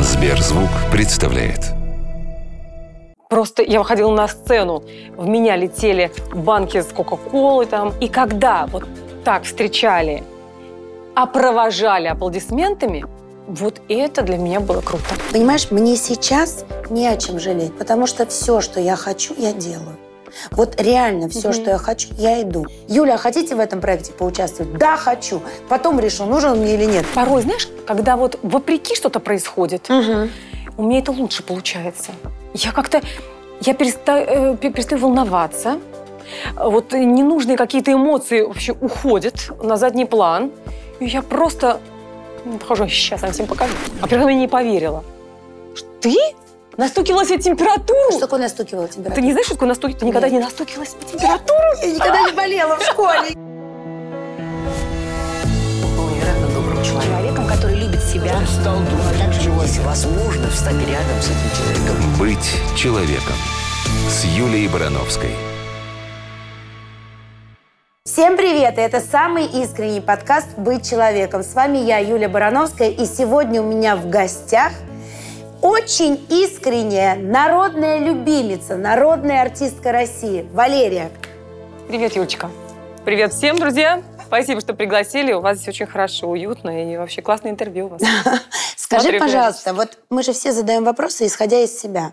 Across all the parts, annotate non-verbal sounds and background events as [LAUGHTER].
Сберзвук представляет. Просто я выходила на сцену, в меня летели банки с Кока-Колы там. И когда вот так встречали, а провожали аплодисментами, вот это для меня было круто. Понимаешь, мне сейчас не о чем жалеть, потому что все, что я хочу, я делаю. Вот реально все, Мгм. что я хочу, я иду. Юля, а хотите в этом проекте поучаствовать? Да, хочу. Потом решу, нужен он мне или нет. Порой, знаешь, когда вот вопреки что-то происходит, у меня это лучше получается. Я как-то, я перестаю, э, пе- перестаю волноваться. Вот ненужные какие-то эмоции вообще уходят на задний план. И я просто ну, похоже, сейчас я вам всем покажу. А первое я не поверила. Ты настукивалась о температуру? Что такое настукивала температура? Ты не знаешь, что такое настукивать? Ты никогда Нет. не настукивалась по температуру? Я никогда не болела в школе. был невероятно добрым человеком, который любит себя. Стал думать, также если возможно встать рядом с этим человеком. «Быть человеком» с Юлией Барановской. Всем привет! Это самый искренний подкаст «Быть человеком». С вами я, Юлия Барановская, и сегодня у меня в гостях очень искренняя народная любимица, народная артистка России Валерия. Привет, Юлечка. Привет всем, друзья. Спасибо, что пригласили. У вас здесь очень хорошо, уютно и вообще классное интервью у вас. [LAUGHS] Скажи, Смотрю, пожалуйста, вот мы же все задаем вопросы, исходя из себя.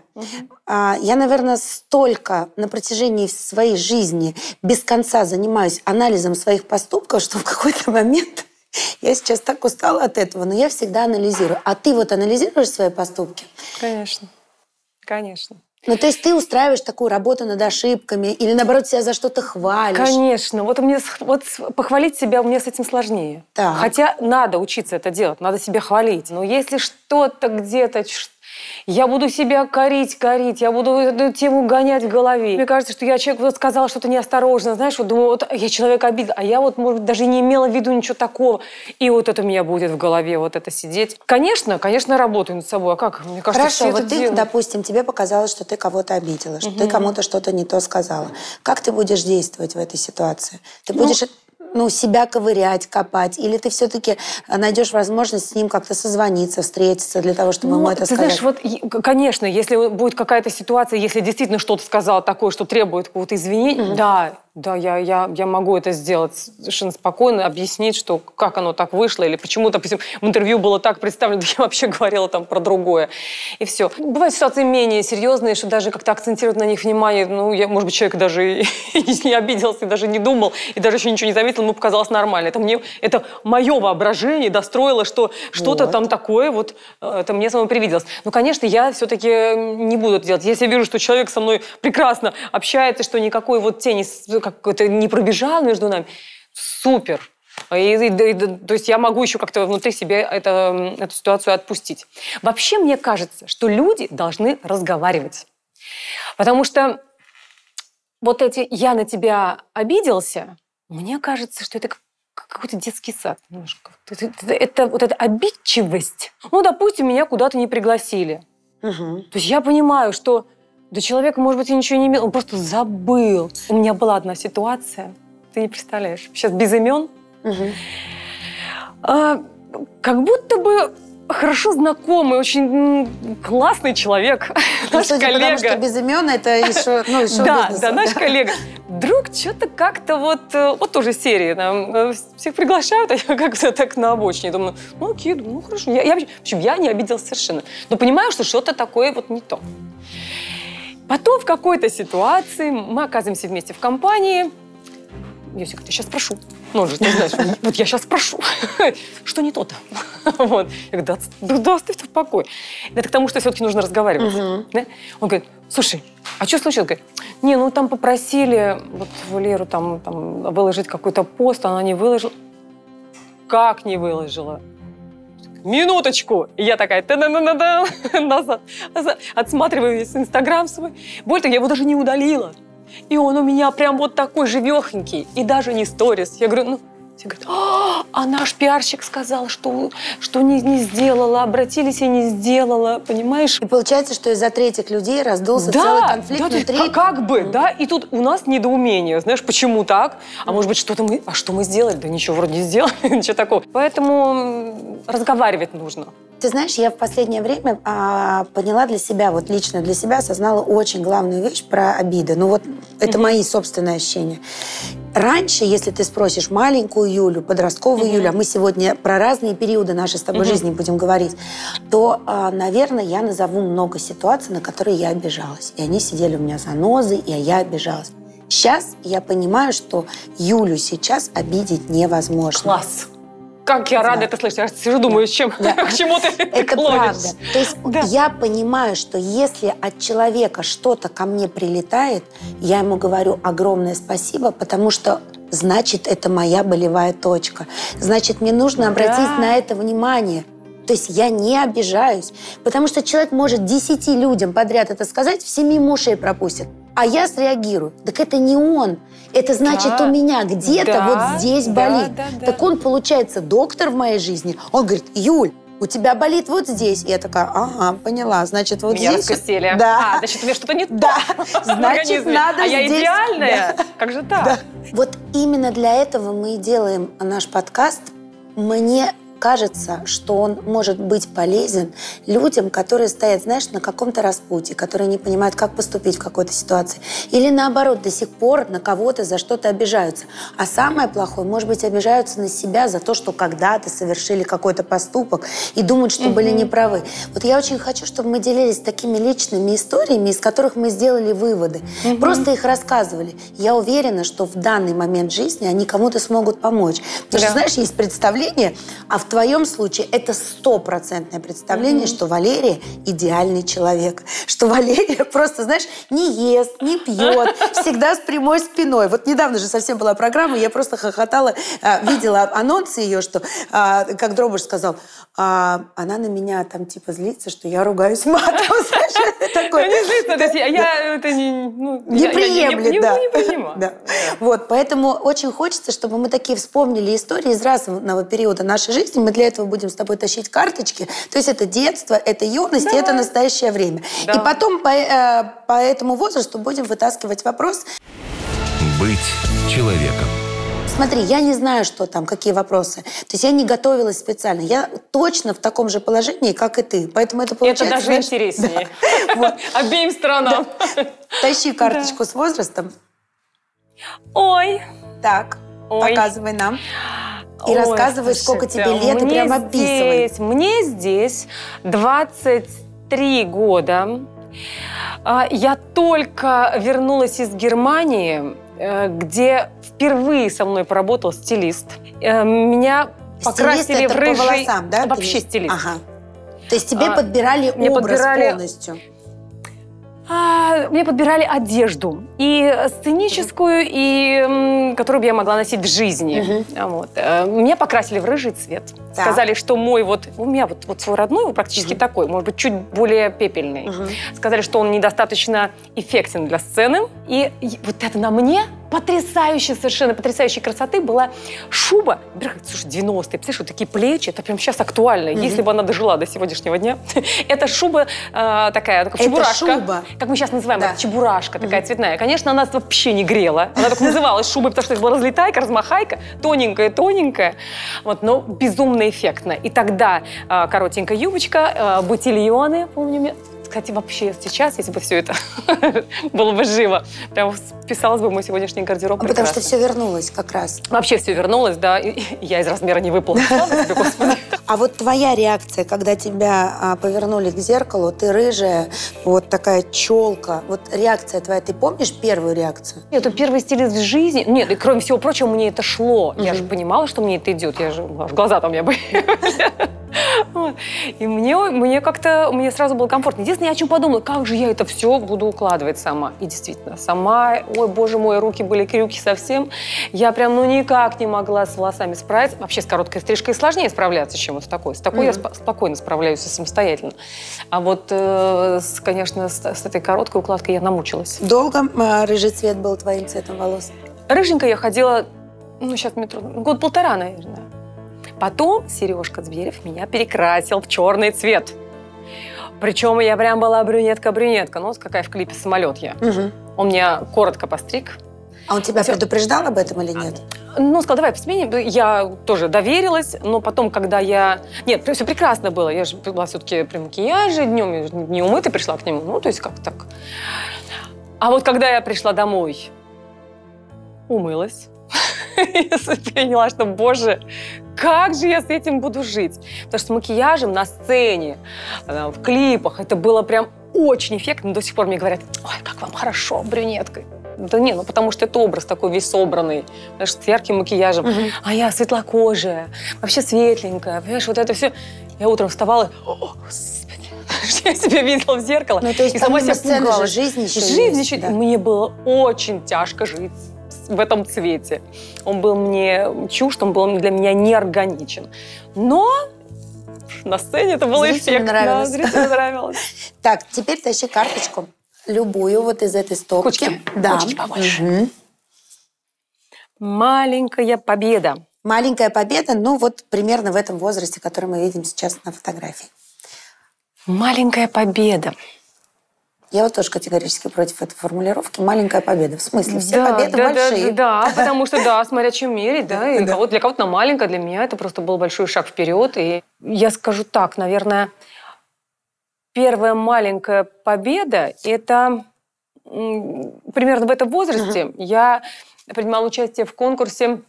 А, Я, наверное, столько на протяжении своей жизни без конца занимаюсь анализом своих поступков, что в какой-то момент я сейчас так устала от этого, но я всегда анализирую. А ты вот анализируешь свои поступки? Конечно. Конечно. Ну, то есть ты устраиваешь такую работу над ошибками или, наоборот, себя за что-то хвалишь? Конечно. Вот, мне, вот похвалить себя мне с этим сложнее. Так. Хотя надо учиться это делать, надо себя хвалить. Но если что-то где-то... Я буду себя корить, корить, я буду эту тему гонять в голове. Мне кажется, что я человеку вот сказала что-то неосторожно, знаешь, вот думаю, вот я человека обидела, а я вот, может быть, даже не имела в виду ничего такого. И вот это у меня будет в голове, вот это сидеть. Конечно, конечно, работаю над собой. А как? Мне кажется, Хорошо, вот ты, делают. допустим, тебе показалось, что ты кого-то обидела, что ты кому-то что-то не то сказала. Как ты будешь действовать в этой ситуации? Ты будешь ну, себя ковырять, копать, или ты все-таки найдешь возможность с ним как-то созвониться, встретиться для того, чтобы ему Ну, это ты сказать? знаешь, вот, конечно, если будет какая-то ситуация, если действительно что-то сказала такое, что требует какого-то извинения, да, да, я, я, я могу это сделать совершенно спокойно, объяснить, что как оно так вышло, или почему, допустим, в интервью было так представлено, я вообще говорила там про другое, и все. Бывают ситуации менее серьезные, что даже как-то акцентировать на них внимание, ну, я, может быть, человек даже и [LAUGHS] не обиделся, и даже не думал, и даже еще ничего не заметил, ему показалось нормально. Это мне, это мое воображение достроило, что что-то Вот. там такое, вот э, это мне самому привиделось. Но, конечно, я все-таки не буду это делать. Если я вижу, что человек со мной прекрасно общается, что никакой вот тени как это не пробежал между нами, супер. И, и- и- то есть я могу еще как-то внутри себя это, эту ситуацию отпустить. Вообще, мне кажется, что люди должны разговаривать. Потому что вот эти «я на тебя обиделся», мне кажется, что это как какой-то детский сад немножко. Это, это- это- вот эта обидчивость. Ну, допустим, меня куда-то не пригласили. Мгм. То есть я понимаю, что да человек, может быть, и ничего не имел, он просто забыл. У меня была одна ситуация, ты не представляешь, сейчас без имен, а, как будто бы хорошо знакомый, очень классный человек, [LAUGHS] Ну, наш судя по тому, что коллега. без имен, это еще, ну, [LAUGHS] из Да, шоу-бизнеса. да, наш коллега. Вдруг что-то как-то вот, э, вот тоже серии, там, э, всех приглашают, [LAUGHS] а я как-то так на обочине. Думаю, ну окей, ну хорошо. Я, я, в общем, я не обиделась совершенно. Но понимаю, что что-то такое вот не то. Потом в какой-то ситуации мы оказываемся вместе в компании. Йосик, я сейчас спрошу. Ну, он же, ты знаешь, вот я сейчас спрошу. [LAUGHS] Что не то-то? [LAUGHS] Вот. Я говорю, да, да, оставь в покое. Это к тому, что все-таки нужно разговаривать. Мгм. Да? Он говорит, слушай, а что случилось? Говорит, не, ну там попросили вот Валеру там, там выложить какой-то пост, она не выложила. Как не выложила? Минуточку! И я такая та на на на назад, назад, отсматриваю весь Инстаграм свой. Более того, я его даже не удалила. И он у меня прям вот такой живехонький. И даже не сторис. Я говорю, ну, все говорят, «А, а наш пиарщик сказал, что, что не, не сделала, обратились и не сделала, понимаешь? И получается, что из-за третьих людей раздулся Да, целый конфликт да, внутри. как, как бы, да, и тут у нас недоумение, знаешь, почему так? А может быть, что-то мы, а что мы сделали? Да ничего вроде не сделали, [LAUGHS] ничего такого. Поэтому разговаривать нужно. Ты знаешь, я в последнее время а, поняла для себя, вот лично для себя осознала очень главную вещь про обиды. Ну вот это Мгм. мои собственные ощущения. Раньше, если ты спросишь маленькую Юлю, подростковую Мгм. Юлю, а мы сегодня про разные периоды нашей с тобой Мгм. жизни будем говорить, то, а, наверное, я назову много ситуаций, на которые я обижалась. И они сидели у меня за нозой, и я обижалась. Сейчас я понимаю, что Юлю сейчас обидеть невозможно. Класс. Как я рада Да. это слышать. Я сижу, думаю, с чем, Да. [LAUGHS] к чему ты, ты Это [LAUGHS] клонишь. правда. То есть Да. я понимаю, что если от человека что-то ко мне прилетает, я ему говорю огромное спасибо, потому что значит, это моя болевая точка. Значит, мне нужно обратить Да. на это внимание. То есть я не обижаюсь, потому что человек может десяти людям подряд это сказать, всеми ушей пропустит. А я среагирую. Так это не он. Это значит, Да. у меня где-то Да, вот здесь да, болит. да, да. Так он, получается, доктор в моей жизни. Он говорит, Юль, у тебя болит вот здесь. Я такая, ага, поняла. Значит, вот Меня здесь... раскусили. Да. А, значит, у меня что-то не. [LAUGHS] Да. Значит, надо А я здесь- идеальная? Как же так? Да. Вот именно для этого мы и делаем наш подкаст. Мне кажется, что он может быть полезен людям, которые стоят, знаешь, на каком-то распутье, которые не понимают, как поступить в какой-то ситуации. Или наоборот, до сих пор на кого-то за что-то обижаются. А самое плохое, может быть, обижаются на себя за то, что когда-то совершили какой-то поступок и думают, что были неправы. Вот я очень хочу, чтобы мы делились такими личными историями, из которых мы сделали выводы. Просто их рассказывали. Я уверена, что в данный момент жизни они кому-то смогут помочь. Потому Да. что, знаешь, есть представление, а в твоем случае это стопроцентное представление, что Валерия идеальный человек. Что Валерия просто, знаешь, не ест, не пьет, всегда с прямой спиной. Вот недавно же совсем была программа, я просто хохотала, а, видела анонсы ее, что, а, как Дробыш сказал, а, она на меня там типа злится, что я ругаюсь матом. [LAUGHS] Я такое. не злится, то есть я- я это не... ну, Не я- я приемлет, не- да. Не. Да. Вот, поэтому очень хочется, чтобы мы такие вспомнили истории из разного периода нашей жизни. Мы для этого будем с тобой тащить карточки. То есть это детство, это юность, и это настоящее время. Да. И потом по, э, по этому возрасту будем вытаскивать вопрос. Быть человеком. Смотри, я не знаю, что там, какие вопросы. То есть я не готовилась специально. Я точно в таком же положении, как и ты. Поэтому это Это получается... даже знаешь, интереснее. [LAUGHS] [LAUGHS] Обеим сторонам. Тащи карточку с возрастом. Ой. Так, показывай нам. И Ой, рассказывай, сколько тебе лет, и прям описывай. здесь- Мне здесь 23 года. А, Я только вернулась из Германии, э, где впервые со мной поработал стилист. Э, Меня Стилист покрасили это в по рыжий... волосам, да? Вообще стилист. Ага. То есть тебе А, подбирали мне образ подбирали- полностью. А, Мне подбирали одежду. И сценическую, и которую бы я могла носить в жизни. А Вот. Э, Меня покрасили в рыжий цвет. Так. Сказали, что мой вот... У меня вот, вот свой родной, практически Мгм. такой, может быть, чуть более пепельный. Мгм. Сказали, что он недостаточно эффектен для сцены. И вот это на мне потрясающая, совершенно потрясающей красоты была шуба. Слушай, 90-е, представляешь, вот такие плечи, это прям сейчас актуально. Мгм. Если бы она дожила до сегодняшнего дня. [LAUGHS] Это шуба э, такая, такая чебурашка. шуба. Как мы сейчас называем, Да. это чебурашка такая цветная. Конечно, она вообще не грела. Она так называлась шубой, потому что это была разлетайка, размахайка, тоненькая-тоненькая. Вот, но безумно эффектно. И тогда э, коротенькая юбочка, э, ботильоны, помню, кстати, вообще сейчас, если бы все это [LAUGHS] было бы живо, прям вписалось бы в мой сегодняшний гардероб Ну, Потому что все вернулось как раз. Вообще все вернулось, да, и- я из размера не выпала. [LAUGHS] А вот твоя реакция, когда тебя а, повернули к зеркалу, ты рыжая, вот такая челка. Вот реакция твоя, ты помнишь первую реакцию? Это первый стилист в жизни. Нет, и кроме всего прочего, мне это шло. Я же понимала, что мне это идет. Я же, аж глаза там были. [LAUGHS] Вот. И мне, мне как-то, мне сразу было комфортно. Единственное, я о чем подумала, как же я это все буду укладывать сама. И действительно, сама, ой, боже мой, руки были крюки совсем. Я прям, ну, никак не могла с волосами справиться. Вообще с короткой стрижкой сложнее справляться, чем вот с такой. С такой я Мгм. спо- спокойно справляюсь самостоятельно. А вот, э, с, конечно, с, с этой короткой укладкой я намучилась. Долго а, рыжий цвет был твоим цветом волос? Рыженькая я ходила, ну, сейчас мне трудно, год полтора, наверное. Потом Сережка Зверев меня перекрасил в черный цвет. Причем я прям была брюнетка-брюнетка. Ну, вот какая в клипе самолет я. Мгм. Он меня коротко постриг. А он тебя Всё. предупреждал об этом или нет? Ну, сказал, давай посменим. Я тоже доверилась, но потом, когда я... Нет, все прекрасно было. Я же была все-таки при макияже днем, я не умытой пришла к нему. Ну, то есть как так. А вот когда я пришла домой, умылась, [LAUGHS] я поняла, что, боже, как же я с этим буду жить? Потому что с макияжем на сцене, э, в клипах, это было прям очень эффектно. До сих пор мне говорят, ой, как вам хорошо, брюнеткой. Да не, ну потому что это образ такой весь собранный, знаешь, с ярким макияжем. А я светлокожая, вообще светленькая, понимаешь, вот это все. Я утром вставала, о, господи, [LAUGHS] что я себя видела в зеркало. Ну, то есть и сама себя пугалась. жизнь еще Жизнь еще- да. Мне было очень тяжко жить в этом цвете. Он был мне чужд, он был для меня неорганичен. Но на сцене это было Зрителям эффектно. нравилось. Зрителям [LAUGHS] нравилось. Так, теперь тащи карточку. Любую вот из этой стопки. Кучки? Да. Кучки побольше. Маленькая победа. Маленькая победа, ну вот примерно в этом возрасте, который мы видим сейчас на фотографии. Маленькая победа. Я вот тоже категорически против этой формулировки. Маленькая победа. В смысле, все Да, победы да, большие. Да, да, [LAUGHS] потому что, да, смотря чем мерить, да, и Да. кого- для кого-то она маленькая, для меня это просто был большой шаг вперед. И я скажу так, наверное, первая маленькая победа – это примерно в этом возрасте я принимала участие в конкурсе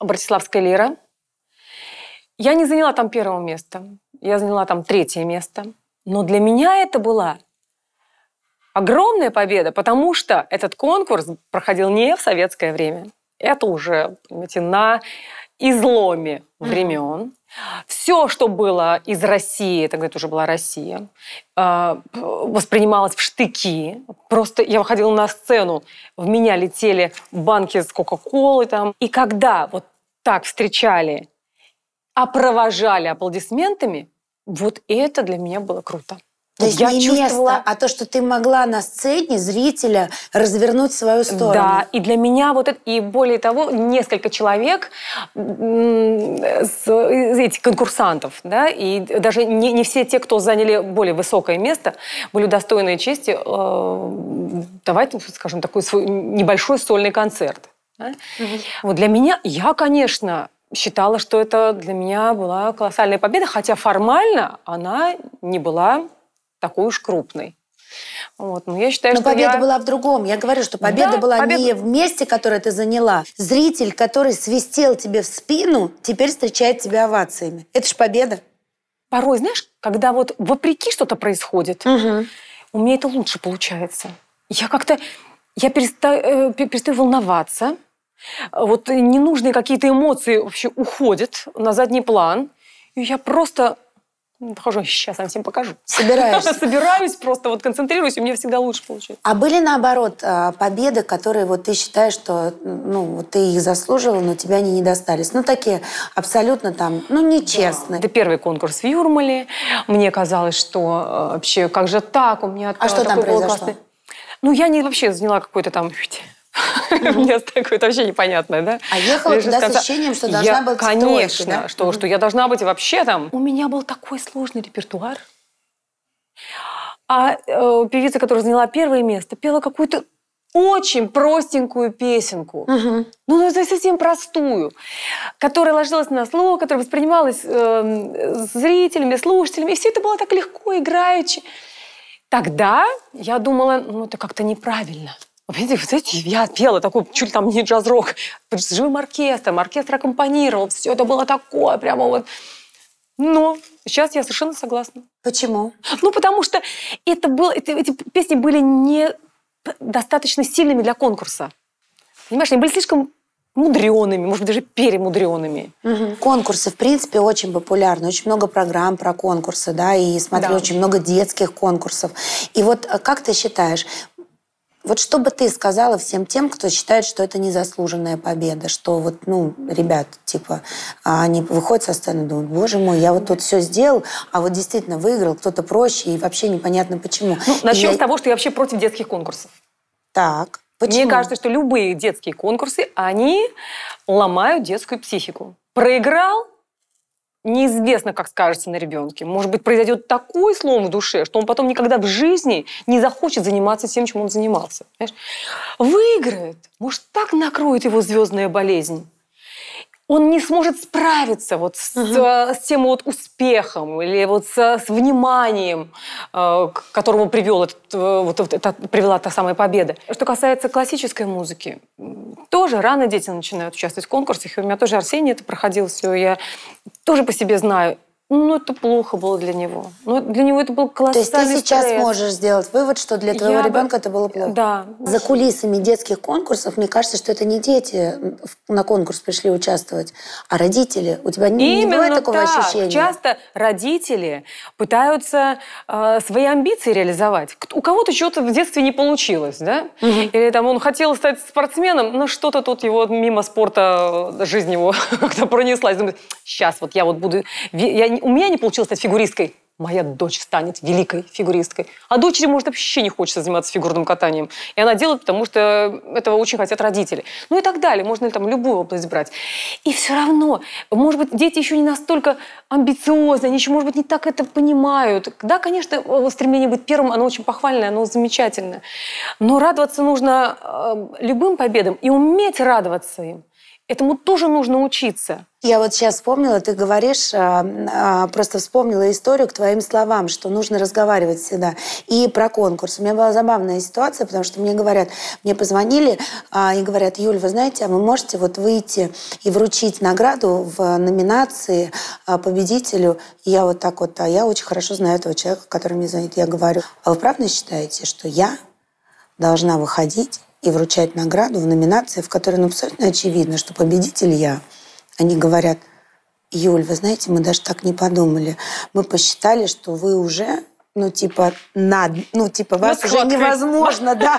«Братиславская лира». Я не заняла там первого места, я заняла там третье место. Но для меня это была огромная победа, потому что этот конкурс проходил не в советское время. Это уже, понимаете, на изломе времен. Все, что было из России, тогда это уже была Россия, э, воспринималось в штыки. Просто я выходила на сцену, в меня летели банки с Кока-Колы там. И когда вот так встречали, опровожали аплодисментами, вот это для меня было круто. То есть я не чувствовала- место, а то, что ты могла на сцене зрителя развернуть свою сторону. Да, и для меня вот это, и более того, несколько человек, из этих конкурсантов, да, и даже не, не все те, кто заняли более высокое место, были достойны чести э, давать, скажем, такой свой небольшой сольный концерт. да. Вот для меня, я, конечно, считала, что это для меня была колоссальная победа, хотя формально она не была такой уж крупной. Вот. Но я считаю, Но что победа я... была в другом. Я говорю, что победа Да, была победа- не в месте, которое ты заняла. Зритель, который свистел тебе в спину, теперь встречает тебя овациями. Это ж победа. порой, знаешь, когда вот вопреки что-то происходит, у меня это лучше получается. Я как-то, я перестаю, э, пе- перестаю волноваться, вот ненужные какие-то эмоции вообще уходят на задний план, и я просто хожу, сейчас я всем покажу. [LAUGHS] Собираешься. [LAUGHS] Собираюсь просто, вот концентрируюсь, и мне всегда лучше получается. А были наоборот а, победы, которые вот ты считаешь, что ну вот ты их заслуживал, но тебе они не достались. Ну такие абсолютно там, ну нечестные. Это первый конкурс в Юрмале. Мне казалось, что э, вообще, как же так, у меня А что там произошло? классный- Ну, я не вообще заняла какой-то там [LAUGHS] [LAUGHS] место какое-то вообще непонятное, да? А ехала туда с ощущением, что должна быть Конечно, что, что я должна быть вообще там. У меня был такой сложный репертуар. А э, певица, которая заняла первое место, пела какую-то очень простенькую песенку. Ну, ну, это совсем простую, которая ложилась на слух, которая воспринималась э, зрителями, слушателями. И все это было так легко, играючи. Тогда я думала, ну, это как-то неправильно. Понимаете, вот эти, я пела такой, чуть там не джаз-рок, с живым оркестром, оркестр аккомпанировал, все это было такое, прямо вот. Но сейчас я совершенно согласна. Почему? Ну, потому что это было, это- эти песни были не достаточно сильными для конкурса. Понимаешь, они были слишком мудреными, может быть, даже перемудреными. Конкурсы, в принципе, очень популярны. Очень много программ про конкурсы, да, и смотрю, Да. очень много детских конкурсов. И вот э, как ты считаешь, вот что бы ты сказала всем тем, кто считает, что это незаслуженная победа, что вот, ну, ребят, типа, а они выходят со сцены и думают, боже мой, я вот тут все сделал, а вот действительно выиграл кто-то проще, и вообще непонятно почему. Ну, начнем я- с того, что я вообще против детских конкурсов. Так, почему? Мне кажется, что любые детские конкурсы, они ломают детскую психику. Проиграл, неизвестно, как скажется на ребенке. Может быть, произойдет такой слом в душе, что он потом никогда в жизни не захочет заниматься тем, чем он занимался. Понимаешь? Выиграет. Может, так накроет его звездная болезнь он не сможет справиться вот с, угу. с тем вот успехом или вот с, с вниманием, э, к которому привел этот, э, вот, это, привела та самая победа. Что касается классической музыки, тоже рано дети начинают участвовать в конкурсах. И у меня тоже Арсений это проходил все. Я тоже по себе знаю. Ну, это плохо было для него. Ну, для него это был колоссальный То есть ты сейчас стресс. можешь сделать вывод, что для твоего Я ребенка бы... это было плохо? Да. За кулисами детских конкурсов, мне кажется, что это не дети на конкурс пришли участвовать, а родители. У тебя не, не бывает такого так. ощущения? Часто родители пытаются э, свои амбиции реализовать. У кого-то что-то в детстве не получилось, да? Угу. Или там он хотел стать спортсменом, но что-то тут его мимо спорта жизнь его [LAUGHS] как-то пронеслась. Думает, сейчас вот я вот буду... Я у меня не получилось стать фигуристкой. Моя дочь станет великой фигуристкой. А дочери, может, вообще не хочется заниматься фигурным катанием. И она делает, потому что этого очень хотят родители. Ну и так далее. Можно там любую область брать. И все равно, может быть, дети еще не настолько амбициозны, они еще, может быть, не так это понимают. Да, конечно, стремление быть первым, оно очень похвальное, оно замечательное. Но радоваться нужно э, любым победам и уметь радоваться им. Этому тоже нужно учиться. Я вот сейчас вспомнила, ты говоришь, а, а, просто вспомнила историю к твоим словам, что нужно разговаривать всегда. И про конкурс. У меня была забавная ситуация, потому что мне говорят, мне позвонили а, и говорят, Юль, вы знаете, а вы можете вот выйти и вручить награду в номинации победителю? И я вот так вот, а я очень хорошо знаю этого человека, который мне звонит. Я говорю, а вы правда считаете, что я должна выходить и вручать награду в номинации, в которой ну, абсолютно очевидно, что победитель я. Они говорят, Юль, вы знаете, мы даже так не подумали. Мы посчитали, что вы уже ну, типа, над, ну, типа, вас уже невозможно, [LAUGHS] да,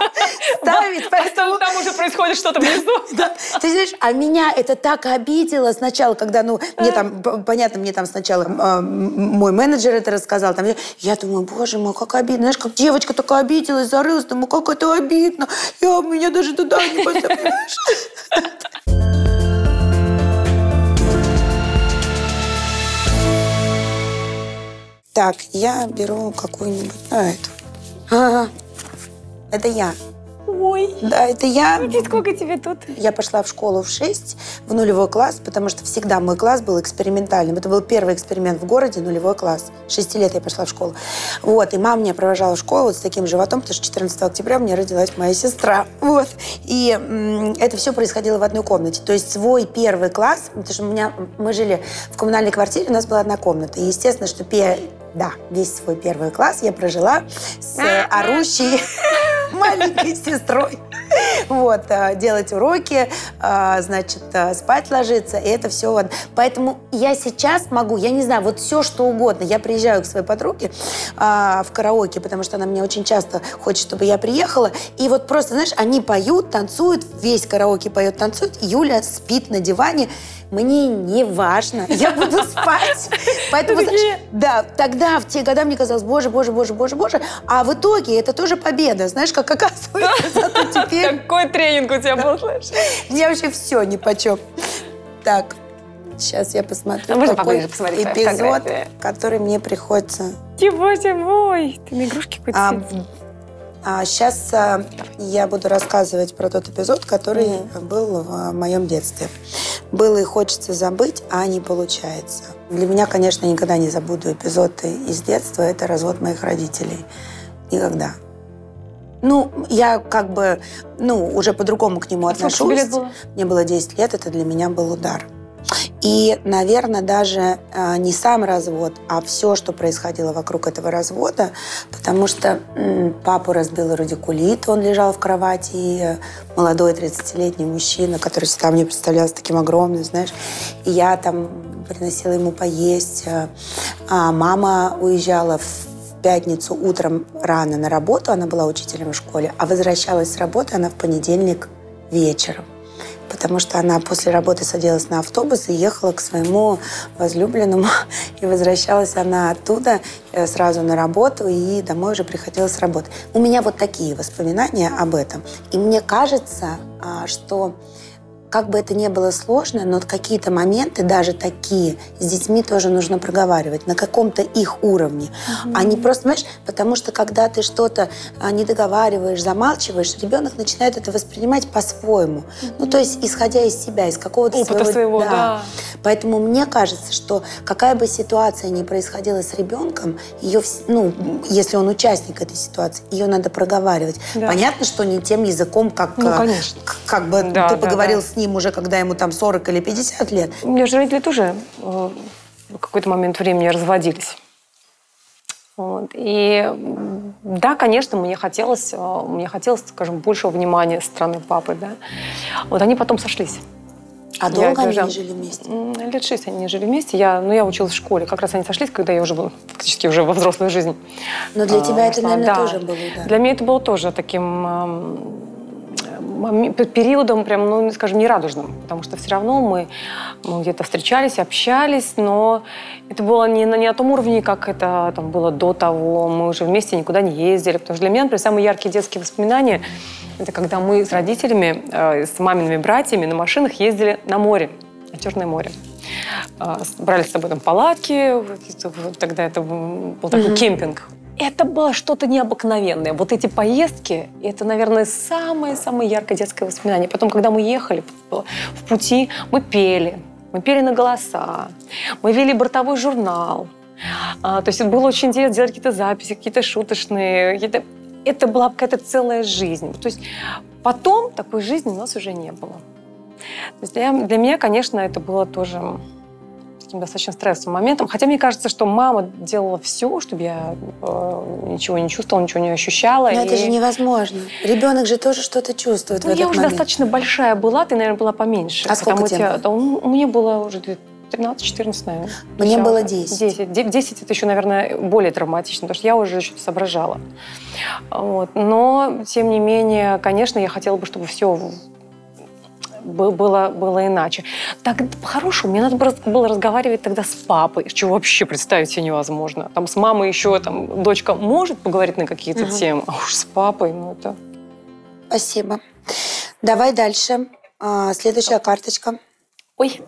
ставить. Поэтому там уже происходит что-то внизу. Да. Ты знаешь, а меня это так обидело сначала, когда, ну, мне там, понятно, мне там сначала э, мой менеджер это рассказал, там, я думаю, боже мой, как обидно. Знаешь, как девочка такая обиделась, зарылась, думаю, как это обидно. Я, меня даже туда не [LAUGHS] поставишь. Так, я беру какую-нибудь... А, эту. Ага. Это я. Ой. Да, это я. Видите, сколько тебе тут? Я пошла в школу в 6, в нулевой класс, потому что всегда мой класс был экспериментальным. Это был первый эксперимент в городе, нулевой класс. Шести лет я пошла в школу. Вот, и мама меня провожала в школу вот с таким животом, потому что 14 октября у меня родилась моя сестра. Вот. И м- это все происходило в одной комнате. То есть свой первый класс, потому что у меня, мы жили в коммунальной квартире, у нас была одна комната. И естественно, что пе- да, весь свой первый класс я прожила с орущей [LAUGHS] маленькой сестрой. Вот, э, делать уроки, э, значит, э, спать ложиться, и это все. Вот. Поэтому я сейчас могу, я не знаю, вот все что угодно. Я приезжаю к своей подруге в караоке, потому что она мне очень часто хочет, чтобы я приехала. И вот просто, знаешь, они поют, танцуют, весь караоке поет, танцует. Юля спит на диване мне не важно, я буду [LAUGHS] спать. Поэтому, да, тогда, в те года мне казалось, боже, боже, боже, боже, боже, а в итоге это тоже победа, знаешь, как оказывается, [LAUGHS] зато теперь... Какой тренинг у тебя был, слышишь? Мне вообще все ни почем. Так, сейчас я посмотрю, а какой эпизод, который мне приходится... Боже мой, ты на игрушки какой-то а сейчас а, я буду рассказывать про тот эпизод, который mm. был в моем детстве. Было и хочется забыть, а не получается. Для меня, конечно, никогда не забуду эпизод из детства. Это развод моих родителей. Никогда. Ну, я как бы, ну, уже по-другому к нему а отношусь. Мне было 10 лет, это для меня был удар. И, наверное, даже э, не сам развод, а все, что происходило вокруг этого развода, потому что папу разбил радикулит, он лежал в кровати, и э, молодой 30-летний мужчина, который всегда мне представлялся таким огромным, знаешь, и я там приносила ему поесть, э, а мама уезжала в пятницу утром рано на работу, она была учителем в школе, а возвращалась с работы она в понедельник вечером потому что она после работы садилась на автобус и ехала к своему возлюбленному. [LAUGHS] И возвращалась она оттуда э, сразу на работу, и домой уже приходила с работы. У меня вот такие воспоминания об этом. И мне кажется, а, что как бы это ни было сложно, но какие-то моменты, даже такие, с детьми тоже нужно проговаривать на каком-то их уровне. Mm-hmm. А не просто, знаешь, потому что когда ты что-то а, не договариваешь, замалчиваешь, ребенок начинает это воспринимать по-своему. Mm-hmm. Ну, то есть, исходя из себя, из какого-то Опыта своего... своего да. да. Поэтому мне кажется, что какая бы ситуация ни происходила с ребенком, ее, ну, если он участник этой ситуации, ее надо проговаривать. Да. Понятно, что не тем языком, как, ну, конечно. как бы да, ты да, поговорил да. с ним уже, когда ему там 40 или 50 лет. У меня же родители тоже э, в какой-то момент времени разводились. Вот. И да, конечно, мне хотелось, э, мне хотелось, скажем, большего внимания со стороны папы, да. Вот они потом сошлись. А долго они не жили вместе? Лет шесть они жили вместе. Я, ну, я училась в школе. Как раз они сошлись, когда я уже была фактически уже во взрослой жизни. Но для тебя это, наверное, да. тоже было удар. Для меня это было тоже таким периодом прям, ну, скажем, нерадужным, потому что все равно мы, мы где-то встречались, общались, но это было не на, не на том уровне, как это там, было до того. Мы уже вместе никуда не ездили, потому что для меня, например, самые яркие детские воспоминания – это когда мы с родителями, э, с мамиными братьями на машинах ездили на море, на Черное море. Э, брали с собой там палатки, тогда это был такой mm-hmm. кемпинг это было что-то необыкновенное. Вот эти поездки, это, наверное, самое-самое яркое детское воспоминание. Потом, когда мы ехали в пути, мы пели. Мы пели на голоса. Мы вели бортовой журнал. А, то есть это было очень интересно делать какие-то записи, какие-то шуточные. Какие это была какая-то целая жизнь. То есть потом такой жизни у нас уже не было. То есть для, для меня, конечно, это было тоже таким достаточно стрессовым моментом. Хотя мне кажется, что мама делала все, чтобы я э, ничего не чувствовала, ничего не ощущала. Но и... это же невозможно. Ребенок же тоже что-то чувствует ну, в этот я момент. уже достаточно большая была, ты, наверное, была поменьше. А сколько тебе? Тебя, да, мне было уже 13-14, наверное. Мне все. было 10. 10. 10 это еще, наверное, более травматично, потому что я уже что-то соображала. Вот. Но, тем не менее, конечно, я хотела бы, чтобы все было, было иначе. Так, по-хорошему, мне надо было разговаривать тогда с папой, чего вообще представить себе невозможно. Там с мамой еще там дочка может поговорить на какие-то угу. темы, а уж с папой, ну это... Спасибо. Давай дальше. А, следующая карточка. Ой.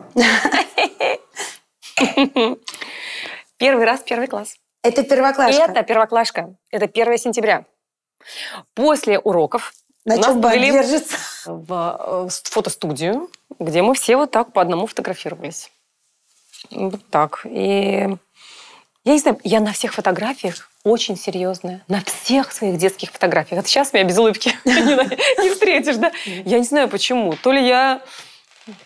Первый раз, первый класс. Это первоклашка? Это первоклашка. Это 1 сентября. После уроков на Нас чем повели держится? В э, фотостудию, где мы все вот так по одному фотографировались. Вот так. И я не знаю, я на всех фотографиях очень серьезная. На всех своих детских фотографиях. Это сейчас меня без улыбки [LAUGHS] не встретишь, да? Я не знаю почему. То ли я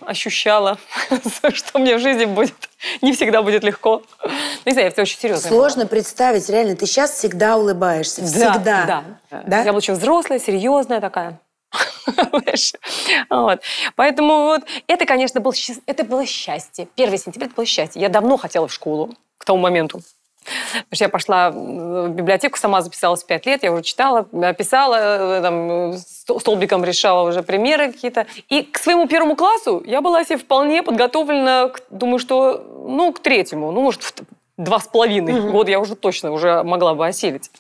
ощущала, [LAUGHS] что мне в жизни будет не всегда будет легко. Ну, не знаю, это очень серьезно. Сложно было. представить, реально, ты сейчас всегда улыбаешься. Всегда. Да, да. да? Я была очень взрослая, серьезная такая. [LAUGHS] вот. Поэтому вот это, конечно, был, это было счастье. 1 сентября это было счастье. Я давно хотела в школу к тому моменту. Потому что я пошла в библиотеку, сама записалась в пять лет, я уже читала, писала, там, столбиком решала уже примеры какие-то. И к своему первому классу я была себе вполне подготовлена, думаю, что, ну, к третьему, ну, может, два с половиной угу. года я уже точно уже могла бы осилить.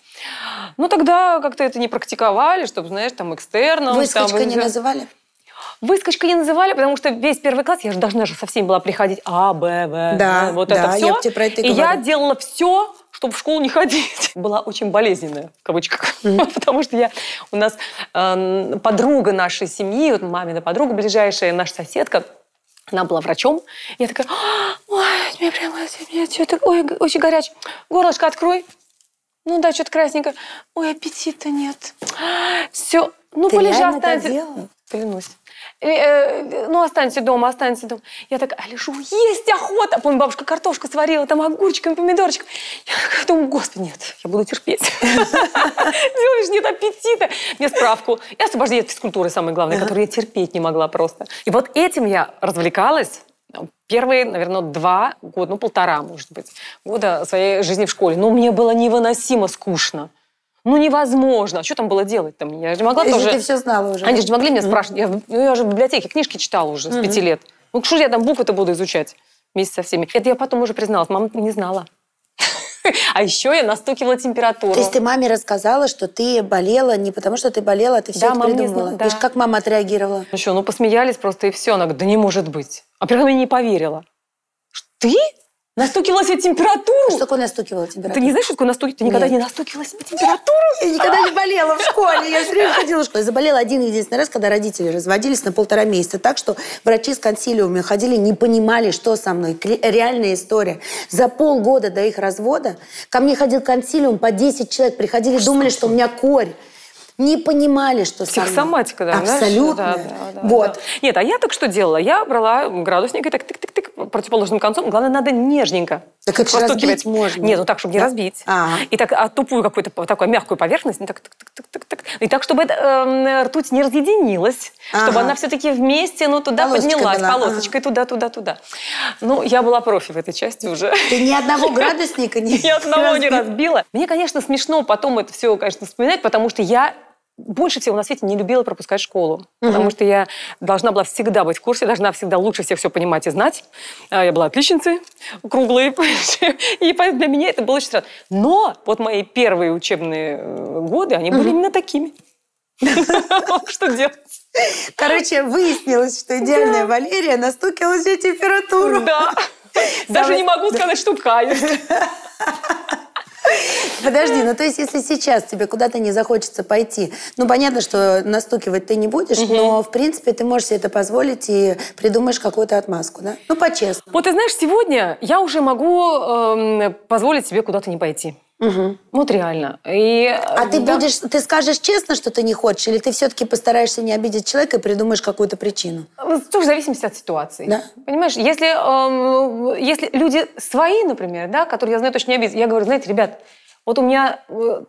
Ну, тогда как-то это не практиковали, чтобы, знаешь, там, экстерном. Выскочка там, не называли? Выскочкой не называли, потому что весь первый класс я же должна же со всеми была приходить А, Б, В, да, вот да, это все. Я тебе про это и, и я делала все, чтобы в школу не ходить. [LAUGHS] Была очень болезненная, в кавычках. Mm-hmm. [LAUGHS] потому что я, у нас э, подруга нашей семьи, вот мамина подруга ближайшая, наша соседка, она была врачом. Я такая, ой, мне прямо, мне что-то, ой, очень горячий. Горлышко открой. Ну да, что-то красненькое. Ой, аппетита нет. Все. Ну, Ты полежи, останься. Клянусь. Э, э, ну, останься дома, останься дома. Я такая, а лежу, есть охота. Помню, бабушка картошку сварила, там огурчиками, помидорчиком. Я думаю, господи, нет, я буду терпеть. [LAUGHS] Делаешь, нет аппетита. Мне справку. И освобождение от физкультуры, самое главное, которую я терпеть не могла просто. И вот этим я развлекалась первые, наверное, два года, ну, полтора, может быть, года своей жизни в школе. Но мне было невыносимо скучно. Ну, невозможно. А что там было делать там? Я же могла Если тоже... ты все знала уже. Они же не могли меня спрашивать. Я, ну, я уже в библиотеке книжки читала уже с пяти лет. Ну, что же я там буквы-то буду изучать вместе со всеми? Это я потом уже призналась. Мама не знала. [LAUGHS] А еще я настукивала температуру. То есть ты маме рассказала, что ты болела не потому, что ты болела, а ты все Да, это мама не придумала. знала, да. Видишь, как мама отреагировала? Ну что, ну посмеялись просто и все. Она говорит, да не может быть. А прям я не поверила. Ты настукивала себе температуру? Что такое настукивала температуру? Ты не знаешь, что такое настукивать? Ты никогда Нет. не настукивала себе температуру? Я никогда не болела в школе. Я все время ходила в школу. Я заболела один единственный раз, когда родители разводились на полтора месяца. Так что врачи с консилиума ходили, не понимали, что со мной. Реальная история. За полгода до их развода ко мне ходил консилиум, по 10 человек приходили, думали, что у меня корь. Не понимали, что. Психосоматика, да. знаешь? Абсолютно. Да, да, да, вот. да. Нет, а я так что делала? Я брала градусник и так тык-тык-тык противоположным концом. Главное, надо нежненько. Так это разбить можно. Нет, ну так, чтобы не Да? разбить. Ага. И так, а тупую какую-то такую мягкую поверхность, ну, так, так, так, так, так. И так, чтобы эта эм, ртуть не разъединилась, чтобы Ага. она все-таки вместе, ну, туда Полосочкой поднялась, была, полосочкой, туда, туда, туда. Ну, я была профи в этой части уже. Ты ни одного градусника не [LAUGHS] Ни одного не разбила. Мне, конечно, смешно потом это все, конечно, вспоминать, потому что я больше всего на свете не любила пропускать школу. Потому что я должна была всегда быть в курсе, должна всегда лучше всех все понимать и знать. А Я была отличницей, круглой. [LAUGHS] И поэтому для меня это было очень странно. Но вот мои первые учебные э, годы, они были именно такими. [LAUGHS] Что делать? Короче, выяснилось, что идеальная Валерия настукила себе температуру. Да. [LAUGHS] Даже не могу сказать, что каюсь. Подожди, ну то есть если сейчас тебе куда-то не захочется пойти, ну понятно, что настукивать ты не будешь, но в принципе ты можешь себе это позволить и придумаешь какую-то отмазку, да? Ну по-честному. Вот ты знаешь, сегодня я уже могу эм, позволить себе куда-то не пойти. Вот реально. И, А ты да. будешь, ты скажешь честно, что ты не хочешь, или ты все-таки постараешься не обидеть человека и придумаешь какую-то причину? Ну, Тоже в зависимости от ситуации. Да. Понимаешь, если, эм, если люди свои, например, да, которые я знаю точно не обидят, я говорю, знаете, ребят, вот у меня э,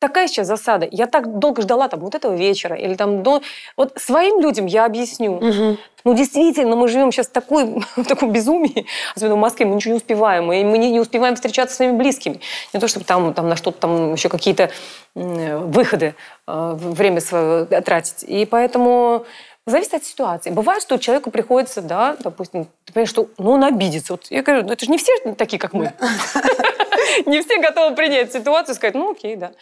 такая сейчас засада, я так долго ждала там вот этого вечера, или там до... Вот своим людям я объясню. Ну, действительно, мы живем сейчас в, такой, [LAUGHS] в таком безумии, особенно в Москве, мы ничего не успеваем, и мы не, не успеваем встречаться с своими близкими. Не то, чтобы там, там на что-то там еще какие-то м, выходы э, время свое тратить. И поэтому зависит от ситуации. Бывает, что человеку приходится, да, допустим, ты понимаешь, что ну, он обидится. Вот я говорю, ну это же не все такие, как мы. [LAUGHS] Не все готовы принять ситуацию и сказать, ну окей, да.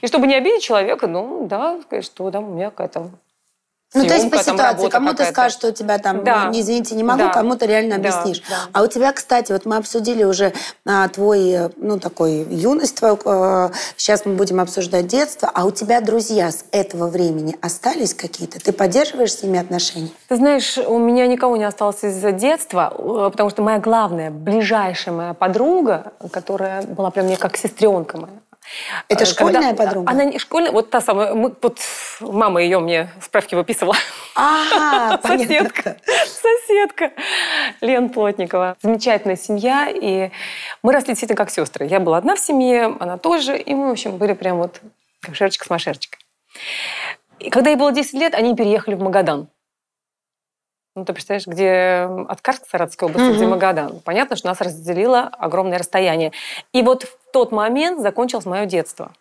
И чтобы не обидеть человека, ну да, сказать, что да, у меня какая-то Ну, то есть по ситуации. Кому-то скажешь, что у тебя там, Да. ну, не извините, не могу, Да. кому-то реально Да, объяснишь. да. А у тебя, кстати, вот мы обсудили уже а, твой, ну, такой юность твою, э, сейчас мы будем обсуждать детство, а у тебя друзья с этого времени остались какие-то? Ты поддерживаешь с ними отношения? Ты знаешь, у меня никого не осталось из детства, э, потому что моя главная, ближайшая моя подруга, которая была прям мне как сестренка моя. Это э, школьная подруга? Она не школьная, вот та самая, мы, вот мама ее мне справки выписывала. А. [LAUGHS] Соседка, соседка Лен Плотникова. Замечательная семья, и мы росли действительно как сестры. Я была одна в семье, она тоже, и мы, в общем, были прям вот как шерчик с машерчикой. И когда ей было 10 лет, они переехали в Магадан. Ну, ты представляешь, где от Карска, Саратовской области, где Магадан. Понятно, что нас разделило огромное расстояние. И вот тот момент закончилось мое детство.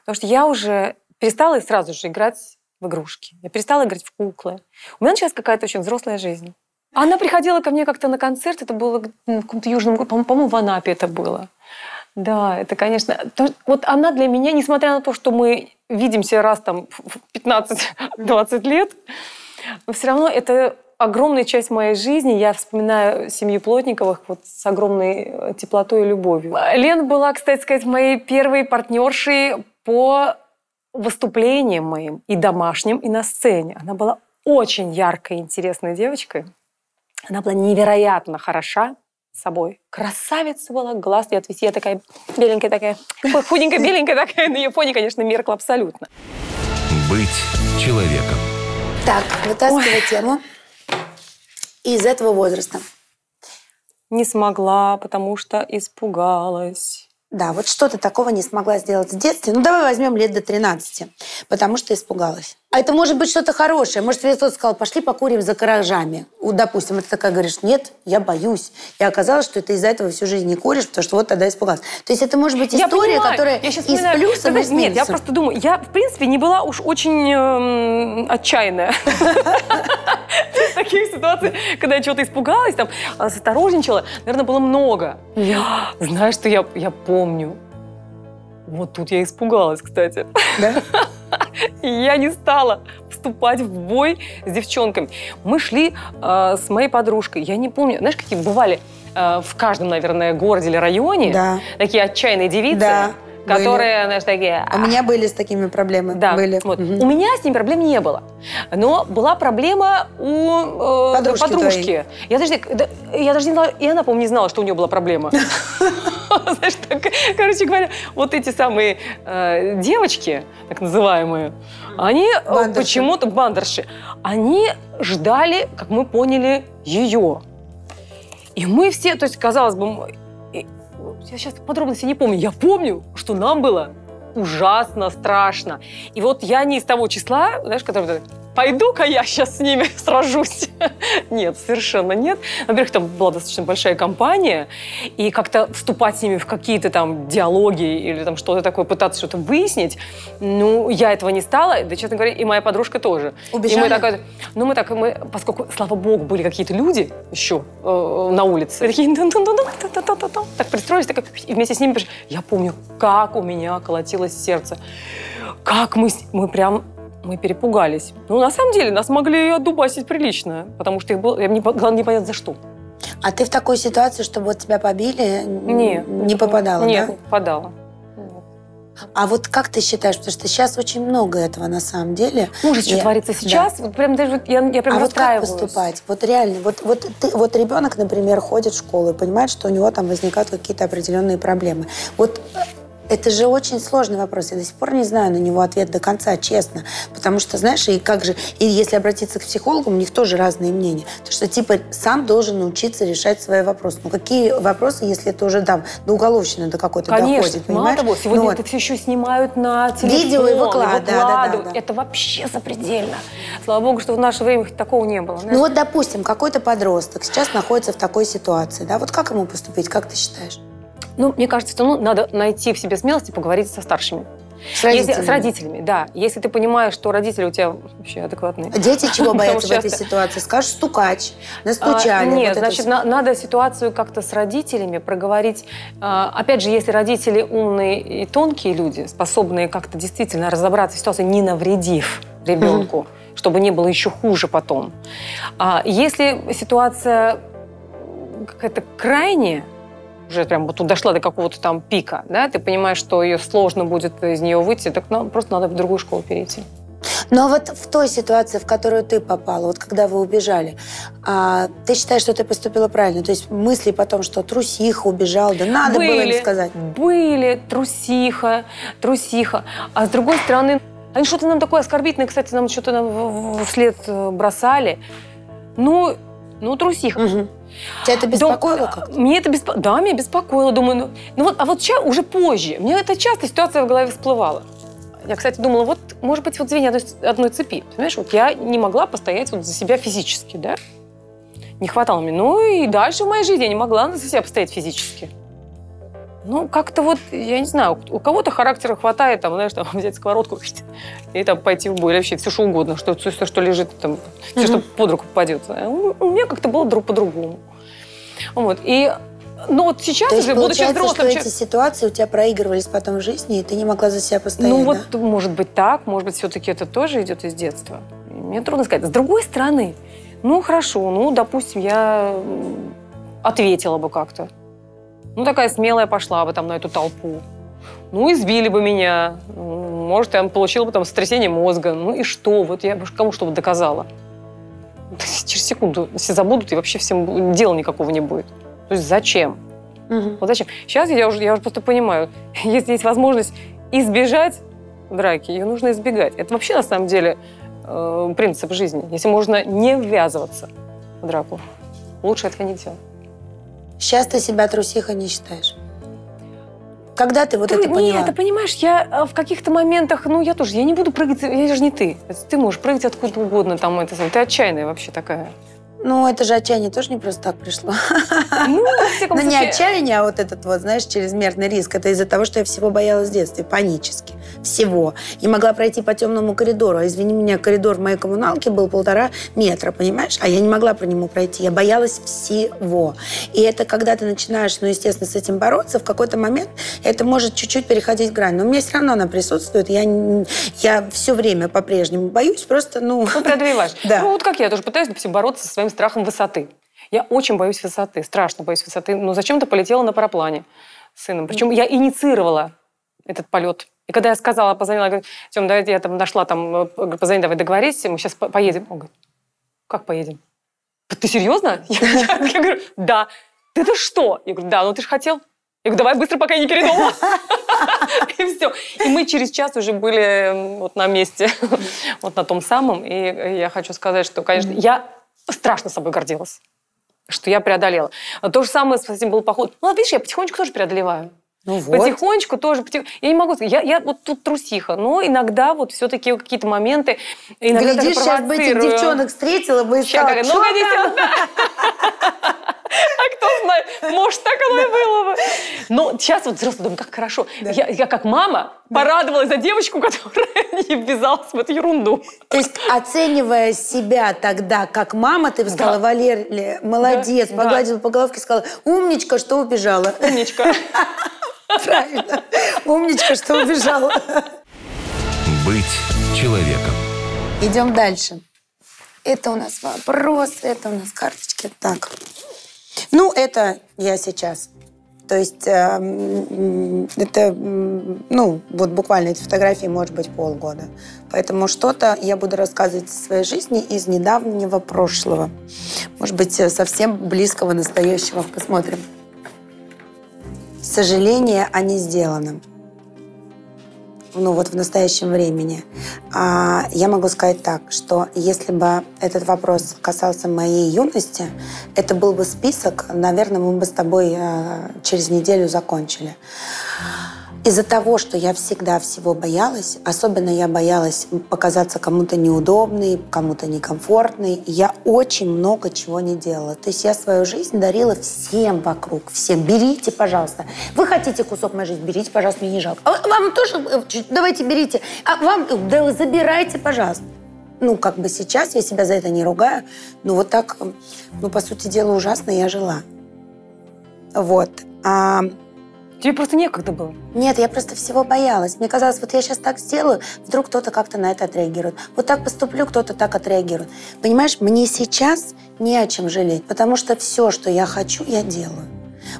Потому что я уже перестала сразу же играть в игрушки. Я перестала играть в куклы. У меня началась какая-то очень взрослая жизнь. Она приходила ко мне как-то на концерт, это было в каком-то южном городе, по-моему, в Анапе это было. Да, это, конечно... Вот она для меня, несмотря на то, что мы видимся раз там [LAUGHS] в 15-20 лет, но все равно это огромная часть моей жизни. Я вспоминаю семью Плотниковых вот с огромной э, теплотой и любовью. Лена была, кстати сказать, моей первой партнершей по выступлениям моим и домашним, и на сцене. Она была очень яркой и интересной девочкой. Она была невероятно хороша собой. Красавица была, глаз не отвести. Я такая беленькая такая, худенькая, беленькая такая. На ее фоне, конечно, меркла абсолютно. Быть человеком. Так, вытаскивай тему из этого возраста. Не смогла, потому что испугалась. Да, вот что-то такого не смогла сделать в детстве. Ну, давай возьмем лет до 13, потому что испугалась. А это может быть что-то хорошее. Может, тебе кто-то сказал, пошли покурим за гаражами. Вот, допустим, ты такая говоришь, нет, я боюсь. И оказалось, что ты из-за этого всю жизнь не куришь, потому что вот тогда испугалась. То есть это может быть история, я которая я сейчас из вспоминаю, с Нет, я минусом. просто думаю, я, в принципе, не была уж очень эм, отчаянная. [LAUGHS] Таких ситуациях, когда я чего-то испугалась, там, осторожничала, наверное, было много. Знаешь, что я, я помню? Вот тут я испугалась, кстати. Да? [LAUGHS] И я не стала вступать в бой с девчонками. Мы шли э, с моей подружкой. Я не помню, знаешь, какие бывали э, в каждом, наверное, городе или районе Да. такие отчаянные девицы, Да, которые, знаешь, такие... А У меня были с такими проблемами. Да, были. вот. Мгм. У меня с ним проблем не было. Но была проблема у э, Подружки подружки. Я даже, я даже не знала, и она, по-моему, не знала, что у нее была проблема. [LAUGHS] Знаешь, так, короче говоря, вот эти самые э, девочки, так называемые, они э, почему-то, бандерши, они ждали, как мы поняли, ее. И мы все, то есть, казалось бы, я сейчас подробности не помню, я помню, что нам было ужасно страшно. И вот я не из того числа, знаешь, который пойду-ка я сейчас с ними [LAUGHS] сражусь. [LAUGHS] Нет, совершенно нет. Во-первых, там была достаточно большая компания, и как-то вступать с ними в какие-то там диалоги или там что-то такое, пытаться что-то выяснить, ну, я этого не стала, да, честно говоря, и моя подружка тоже. И Убежали? мы так, ну, мы так, мы, поскольку, слава богу, были какие-то люди еще э, на улице, такие, «Дун-дун-дун-дун-дун-дун-дун-дун». так пристроились, так, и вместе с ними пришли. Я помню, как у меня колотилось сердце, как мы, мы прям мы перепугались. Ну, на самом деле, нас могли отдубасить прилично, потому что их было, я не, главное, не понятно за что. А ты в такой ситуации, чтобы вот тебя побили, Не. не попадала, Нет, да? не попадала. А вот как ты считаешь, потому что сейчас очень много этого на самом деле. Ужас, что Я- творится сейчас. Вот прям даже вот я, я прям а вот как поступать? Вот реально, вот, вот, ты, вот ребенок, например, ходит в школу и понимает, что у него там возникают какие-то определенные проблемы. Вот э, это же очень сложный вопрос. Я до сих пор не знаю на него ответ до конца, честно. Потому что, знаешь, и как же, и если обратиться к психологу, у них тоже разные мнения. То, что типа сам должен научиться решать свои вопросы. Ну какие вопросы, если это уже там до уголовщины до какой-то Конечно. доходит, Мало понимаешь? того, сегодня Ну вот. это все еще снимают на телефон. Видео и выкладывают, да, да, да, да. Это вообще запредельно. Слава богу, что в наше время такого не было. знаешь. Ну вот, допустим, какой-то подросток сейчас находится в такой ситуации, да, вот как ему поступить, как ты считаешь? Ну, мне кажется, что ну, надо найти в себе смелость и поговорить со старшими. С Если- родителями? с родителями, да. Если ты понимаешь, что родители у тебя вообще адекватные. Дети чего [LAUGHS] боятся в этой ситуации? Скажешь, стукач, А, настучали. Нет, вот это значит, на- надо ситуацию как-то с родителями проговорить. А, Опять же, если родители умные и тонкие люди, способные как-то действительно разобраться в ситуации, не навредив ребенку, чтобы не было еще хуже потом. А Если ситуация какая-то крайняя, уже прям вот тут дошла до какого-то там пика, да, ты понимаешь, что ее сложно будет из нее выйти, так ну, просто надо в другую школу перейти. Но вот в той ситуации, в которую ты попала, вот когда вы убежали, а, ты считаешь, что ты поступила правильно? То есть мысли потом, что трусиха убежал, да надо было им сказать. Были, трусиха, трусиха. А с другой стороны, они что-то нам такое оскорбительное, кстати, нам что-то нам вслед э, бросали. Ну, ну, трусиха. Мгм. Тебя это беспокоило Дом- как-то? Мне это беспо... Да, меня беспокоило. Думаю, ну, ну вот, а вот сейчас уже позже. Мне это часто ситуация в голове всплывала. Я, кстати, думала, вот, может быть, вот звенья одной, одной цепи. Понимаешь, вот я не могла постоять вот за себя физически, да? Не хватало мне. Ну и дальше в моей жизни я не могла за себя постоять физически. Ну, как-то вот, я не знаю, у кого-то характера хватает, там, знаешь, там, [LAUGHS] взять сковородку [LAUGHS] и там пойти в бой, или вообще все что угодно, что, все, что лежит, там, все, что под руку попадет. А У меня как-то было друг по-другому. Вот. И, ну, вот сейчас То есть уже, будучи получается, что взрослым... эти ситуации у тебя проигрывались потом в жизни, и ты не могла за себя постоять, Ну да? вот, может быть, так, может быть, все-таки это тоже идет из детства. Мне трудно сказать. С другой стороны, ну хорошо, ну, допустим, я ответила бы как-то. Ну, такая смелая пошла бы там на эту толпу. Ну, избили бы меня. М, Может, я получила бы там сотрясение мозга. Ну и что? Вот я бы кому что бы доказала? Через секунду все забудут, и вообще всем дела никакого не будет. То есть зачем? Мгм. Вот зачем? Сейчас я уже, я уже просто понимаю, [LAUGHS] если есть возможность избежать драки, ее нужно избегать. Это вообще на самом деле э, принцип жизни. Если можно не ввязываться в драку, лучше этого не делать. Сейчас ты себя трусиха не считаешь. Когда ты вот Ты- это поняла? Нет, ты понимаешь, я э, в каких-то моментах, ну, я тоже, я не буду прыгать, я же не ты. Ты можешь прыгать откуда угодно, там, это, ты отчаянная вообще такая. Ну, это же отчаяние тоже не просто так пришло. Ну, Но не случае, отчаяние, а вот этот вот, знаешь, чрезмерный риск. Это из-за того, что я всего боялась в детстве, панически. Всего. И могла пройти по темному коридору. А извини меня, коридор в моей коммуналке был полтора метра, понимаешь? А я не могла по нему пройти. Я боялась всего. И это когда ты начинаешь, ну, естественно, с этим бороться, в какой-то момент это может чуть-чуть переходить грань. Но у меня все равно она присутствует. Я, я все время по-прежнему боюсь, просто, ну... Ну, преодолеваешь. [LAUGHS] Да. Ну, вот как я тоже пытаюсь, допустим, бороться со своим страхом высоты. Я очень боюсь высоты, страшно боюсь высоты. Но зачем-то полетела на параплане с сыном. Причем я инициировала этот полет. И когда я сказала, позвонила, говорю, Тем, давайте я там нашла, там, э, позвони, давай договорись, мы сейчас по- поедем. Он говорит, как поедем? Ты серьезно? [LAUGHS] Я, говорю, да. Ты это что? Я говорю, да, ну ты же хотел. Я говорю, давай быстро, пока я не передумала. [LAUGHS] И все. И мы через час уже были вот на месте, [LAUGHS] вот на том самом. И я хочу сказать, что, конечно, я страшно собой гордилась, что я преодолела. То же самое с этим был поход. Ну, видишь, я потихонечку тоже преодолеваю. Ну вот. Потихонечку тоже. потих- Я не могу сказать, я, я вот тут трусиха, но иногда вот все-таки какие-то моменты иногда Глядишь, сейчас бы этих девчонок встретила бы и сказала, как, [LAUGHS] А кто знает, может, так оно и было бы. Но сейчас вот взрослый думаю, как хорошо. Я, я как мама порадовалась за девочку, [LAUGHS] которая не ввязалась в эту ерунду. То есть, оценивая себя тогда как мама, ты бы сказала, Валерия, молодец, Да, погладила по головке, сказала, умничка, что убежала. Умничка. [LAUGHS] Правильно. Умничка, что убежала. Быть человеком. Идем дальше. Это у нас вопрос, это у нас карточки. Так. Ну, это я сейчас. То есть эм, это, ну, вот буквально эти фотографии, может быть, полгода. Поэтому что-то я буду рассказывать из своей жизни из недавнего прошлого. Может быть, э, совсем близкого настоящего. Посмотрим. Сожаление о не сделанном ну вот в настоящем времени. А, я могу сказать так, что если бы этот вопрос касался моей юности, это был бы список, наверное, мы бы с тобой э, через неделю закончили. Из-за того, что я всегда всего боялась, особенно я боялась показаться кому-то неудобной, кому-то некомфортной, я очень много чего не делала. То есть я свою жизнь дарила всем вокруг, всем. Берите, пожалуйста. Вы хотите кусок моей жизни, берите, пожалуйста, мне не жалко. А вам тоже, э, давайте берите. А вам, э, да забирайте, пожалуйста. Ну, как бы сейчас я себя за это не ругаю, но вот так, э, ну, по сути дела, ужасно я жила. Вот. А Тебе просто некогда было. нет, я просто всего боялась. Мне казалось, вот я сейчас так сделаю, вдруг кто-то как-то на это отреагирует. Вот так поступлю, кто-то так отреагирует. Понимаешь, мне сейчас не о чем жалеть, потому что все, что я хочу, я делаю.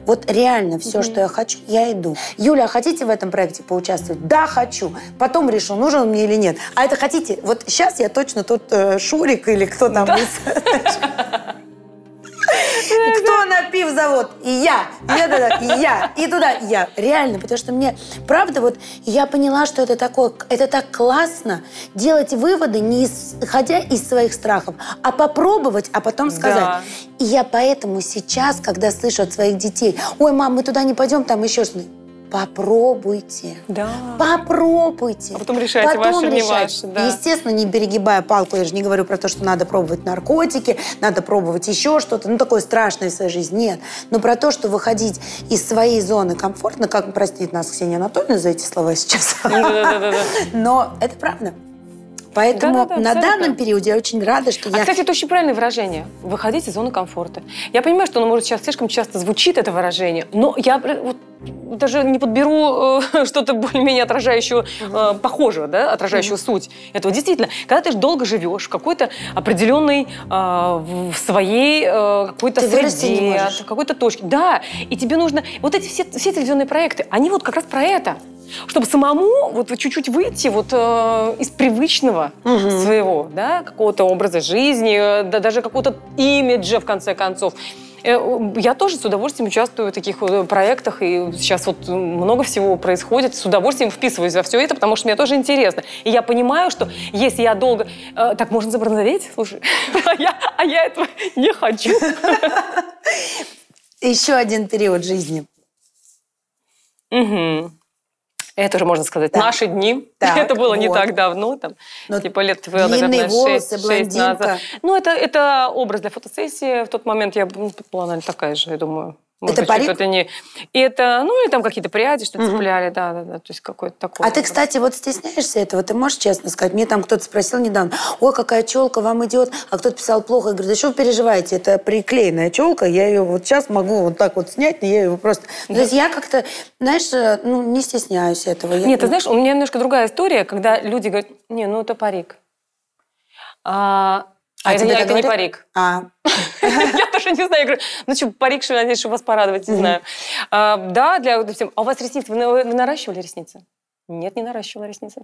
Вот реально все, что я хочу, я иду. Юля, а хотите в этом проекте поучаствовать? Да, хочу. Потом решу, нужен он мне или нет. А это хотите? Вот сейчас я точно тот э, Шурик или кто там из... [LAUGHS] Кто на пивзавод? И я. И это, и я. И туда и я. Реально, потому что мне, правда, вот я поняла, что это такое, это так классно делать выводы, не исходя из своих страхов, а попробовать, а потом сказать. Да. И я поэтому сейчас, когда слышу от своих детей, ой, мам, мы туда не пойдем, там еще что-то. Попробуйте. Да. Попробуйте. А потом решайте, Потом ваше, не решайте. ваше, да. Естественно, не перегибая палку. Я же не говорю про то, что надо пробовать наркотики, надо пробовать еще что-то. Ну, такое страшное в своей жизни. Нет. Но про то, что выходить из своей зоны комфортно, как простит нас Ксения Анатольевна за эти слова сейчас. Да-да-да-да. Но это правда. Поэтому Да-да-да, на абсолютно. данном периоде я очень рада, что А, я... кстати, это очень правильное выражение. Выходить из зоны комфорта. Я понимаю, что оно, может, сейчас слишком часто звучит, это выражение, но я вот даже не подберу э, [LAUGHS] что-то более-менее отражающего, э, похожего, да, отражающего суть этого. Действительно, когда ты долго живешь в какой-то определенной, э, в своей э, какой-то Ты среде, в какой-то точке. Да, и тебе нужно... Вот эти все, все телевизионные проекты, они вот как раз про это. Чтобы самому вот чуть-чуть выйти вот э, из привычного своего, да, какого-то образа жизни, э, да, даже какого-то имиджа, в конце концов. Э, Я тоже с удовольствием участвую в таких вот проектах, и сейчас вот много всего происходит. С удовольствием вписываюсь во все это, потому что мне тоже интересно. И я понимаю, что если я долго... э, Так можно забронзоветь? Слушай, [LAUGHS] а я, а я этого не хочу. [LAUGHS] Еще один период жизни. Угу. Это уже, можно сказать, Так. наши дни. [LAUGHS] Так, это было не вот. так давно, там, Но типа лет, наверное, волосы, 6, блондинка. назад. Ну, это, это образ для фотосессии. В тот момент я ну, была, наверное, такая же, я думаю. Может Это парик? что-то не... И это, ну, или там какие-то пряди, что цепляли, да, да, да, то есть какой-то такой. А ты, кстати, вот стесняешься этого? Ты можешь честно сказать? Мне там кто-то спросил недавно, ой, какая челка вам идет, а кто-то писал плохо. Я говорю, да что вы переживаете, это приклеенная челка, я ее вот сейчас могу вот так вот снять, но я ее просто... То есть я как-то, знаешь, э, ну, не стесняюсь этого. Я- Нет, ты знаешь, у меня немножко другая история, когда люди говорят, не, ну, это парик. А, а, А это, не- это не парик. А, Я даже не знаю. Я говорю, ну что, парик, что надеюсь, чтобы вас порадовать, не знаю. А, да, для а у вас ресницы, вы наращивали ресницы? Нет, не наращивала ресницы.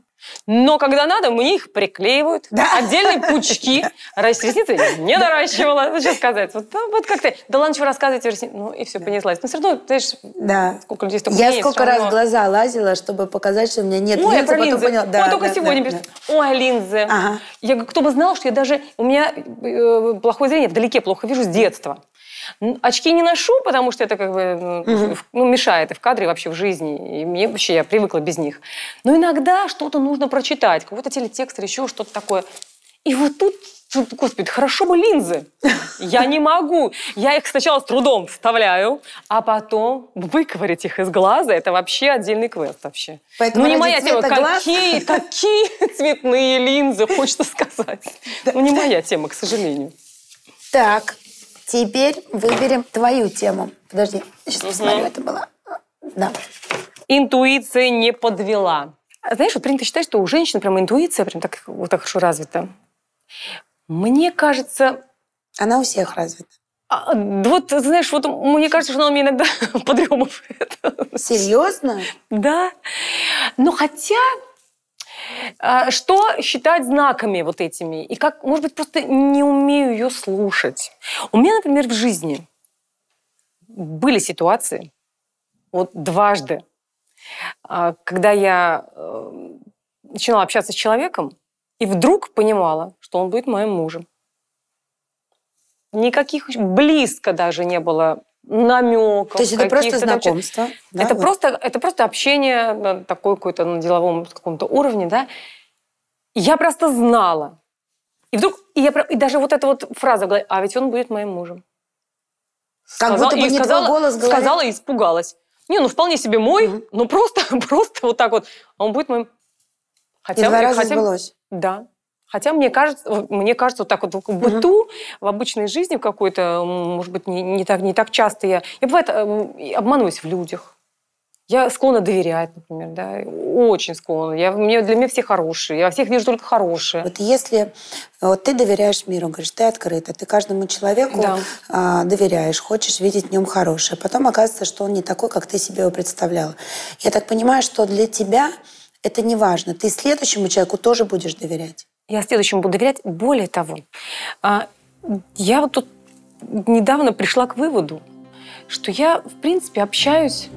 Но когда надо, мне их приклеивают. Отдельные [LAUGHS] пучки. Ресницы не наращивала. Ну, что сказать? Вот, ну, вот как ты. Да ладно, что рассказывать ресницы. Ну, и все, понеслась. Но все равно, знаешь, да. сколько людей столько Я мнений, сколько раз равно. глаза лазила, чтобы показать, что у меня нет Ой, я линз, про линзы. поняла. Да, Ой, только да, сегодня да, пишут. да. Ой, линзы. Ага. Я говорю, кто бы знал, что я даже... У меня э, плохое зрение, вдалеке плохо вижу с детства. Очки не ношу, потому что это как бы в- ну, мешает и в кадре, и вообще в жизни. И мне вообще, я привыкла без них. Но иногда что-то нужно прочитать, какой-то телетекст или еще что-то такое. И вот тут, господи, хорошо бы линзы. Я не могу. Я их сначала с трудом вставляю, а потом выковырять их из глаза, это вообще отдельный квест вообще. Поэтому ну, не моя тема. цвета глаз- Какие, какие цветные линзы, хочется сказать. Ну, не моя тема, к сожалению. Так, теперь выберем твою тему. Подожди, сейчас посмотрю, это было... Да. Интуиция не подвела. А Знаешь, вот принято считать, что у женщин прям интуиция прям так, вот так хорошо развита. Мне кажется, Она у всех развита. а, вот, знаешь, вот мне кажется, что она мне иногда [LAUGHS] подремывает. Серьезно? Да. Но хотя, что считать знаками вот этими? И как, может быть, просто не умею ее слушать. У меня, например, в жизни были ситуации, вот дважды, а, когда я э, начинала общаться с человеком и вдруг понимала, что он будет моим мужем. Никаких близко даже не было намеков. То есть это просто знакомство? да, это, вот? просто, это просто общение на такой какой-то на деловом каком-то уровне, да. И Я просто знала. И вдруг, и, я, и даже вот эта вот фраза, а ведь он будет моим мужем. Как Сказала- будто бы и не сказала, твой голос голове. Сказала и испугалась. Не, ну вполне себе мой, ну просто, [LAUGHS] просто вот так вот. А он будет моим... И Хотя, два раза хотя- сбылось. Да. Хотя мне кажется, мне кажется, вот так вот в быту, в обычной жизни в какой-то, может быть, не, не так, не так часто я... Я, бывает, и обманываюсь в людях. Я склонна доверять, например, да, очень склонна. Я, мне, для меня все хорошие, я всех вижу только хорошие. Вот если вот ты доверяешь миру, говоришь, ты открыта, ты каждому человеку Да. а, доверяешь, хочешь видеть в нем хорошее. Потом оказывается, что он не такой, как ты себе его представляла. Я так понимаю, что для тебя это не важно. Ты следующему человеку тоже будешь доверять. Я следующему буду доверять. Более того, а, я вот тут недавно пришла к выводу, что я, в принципе, общаюсь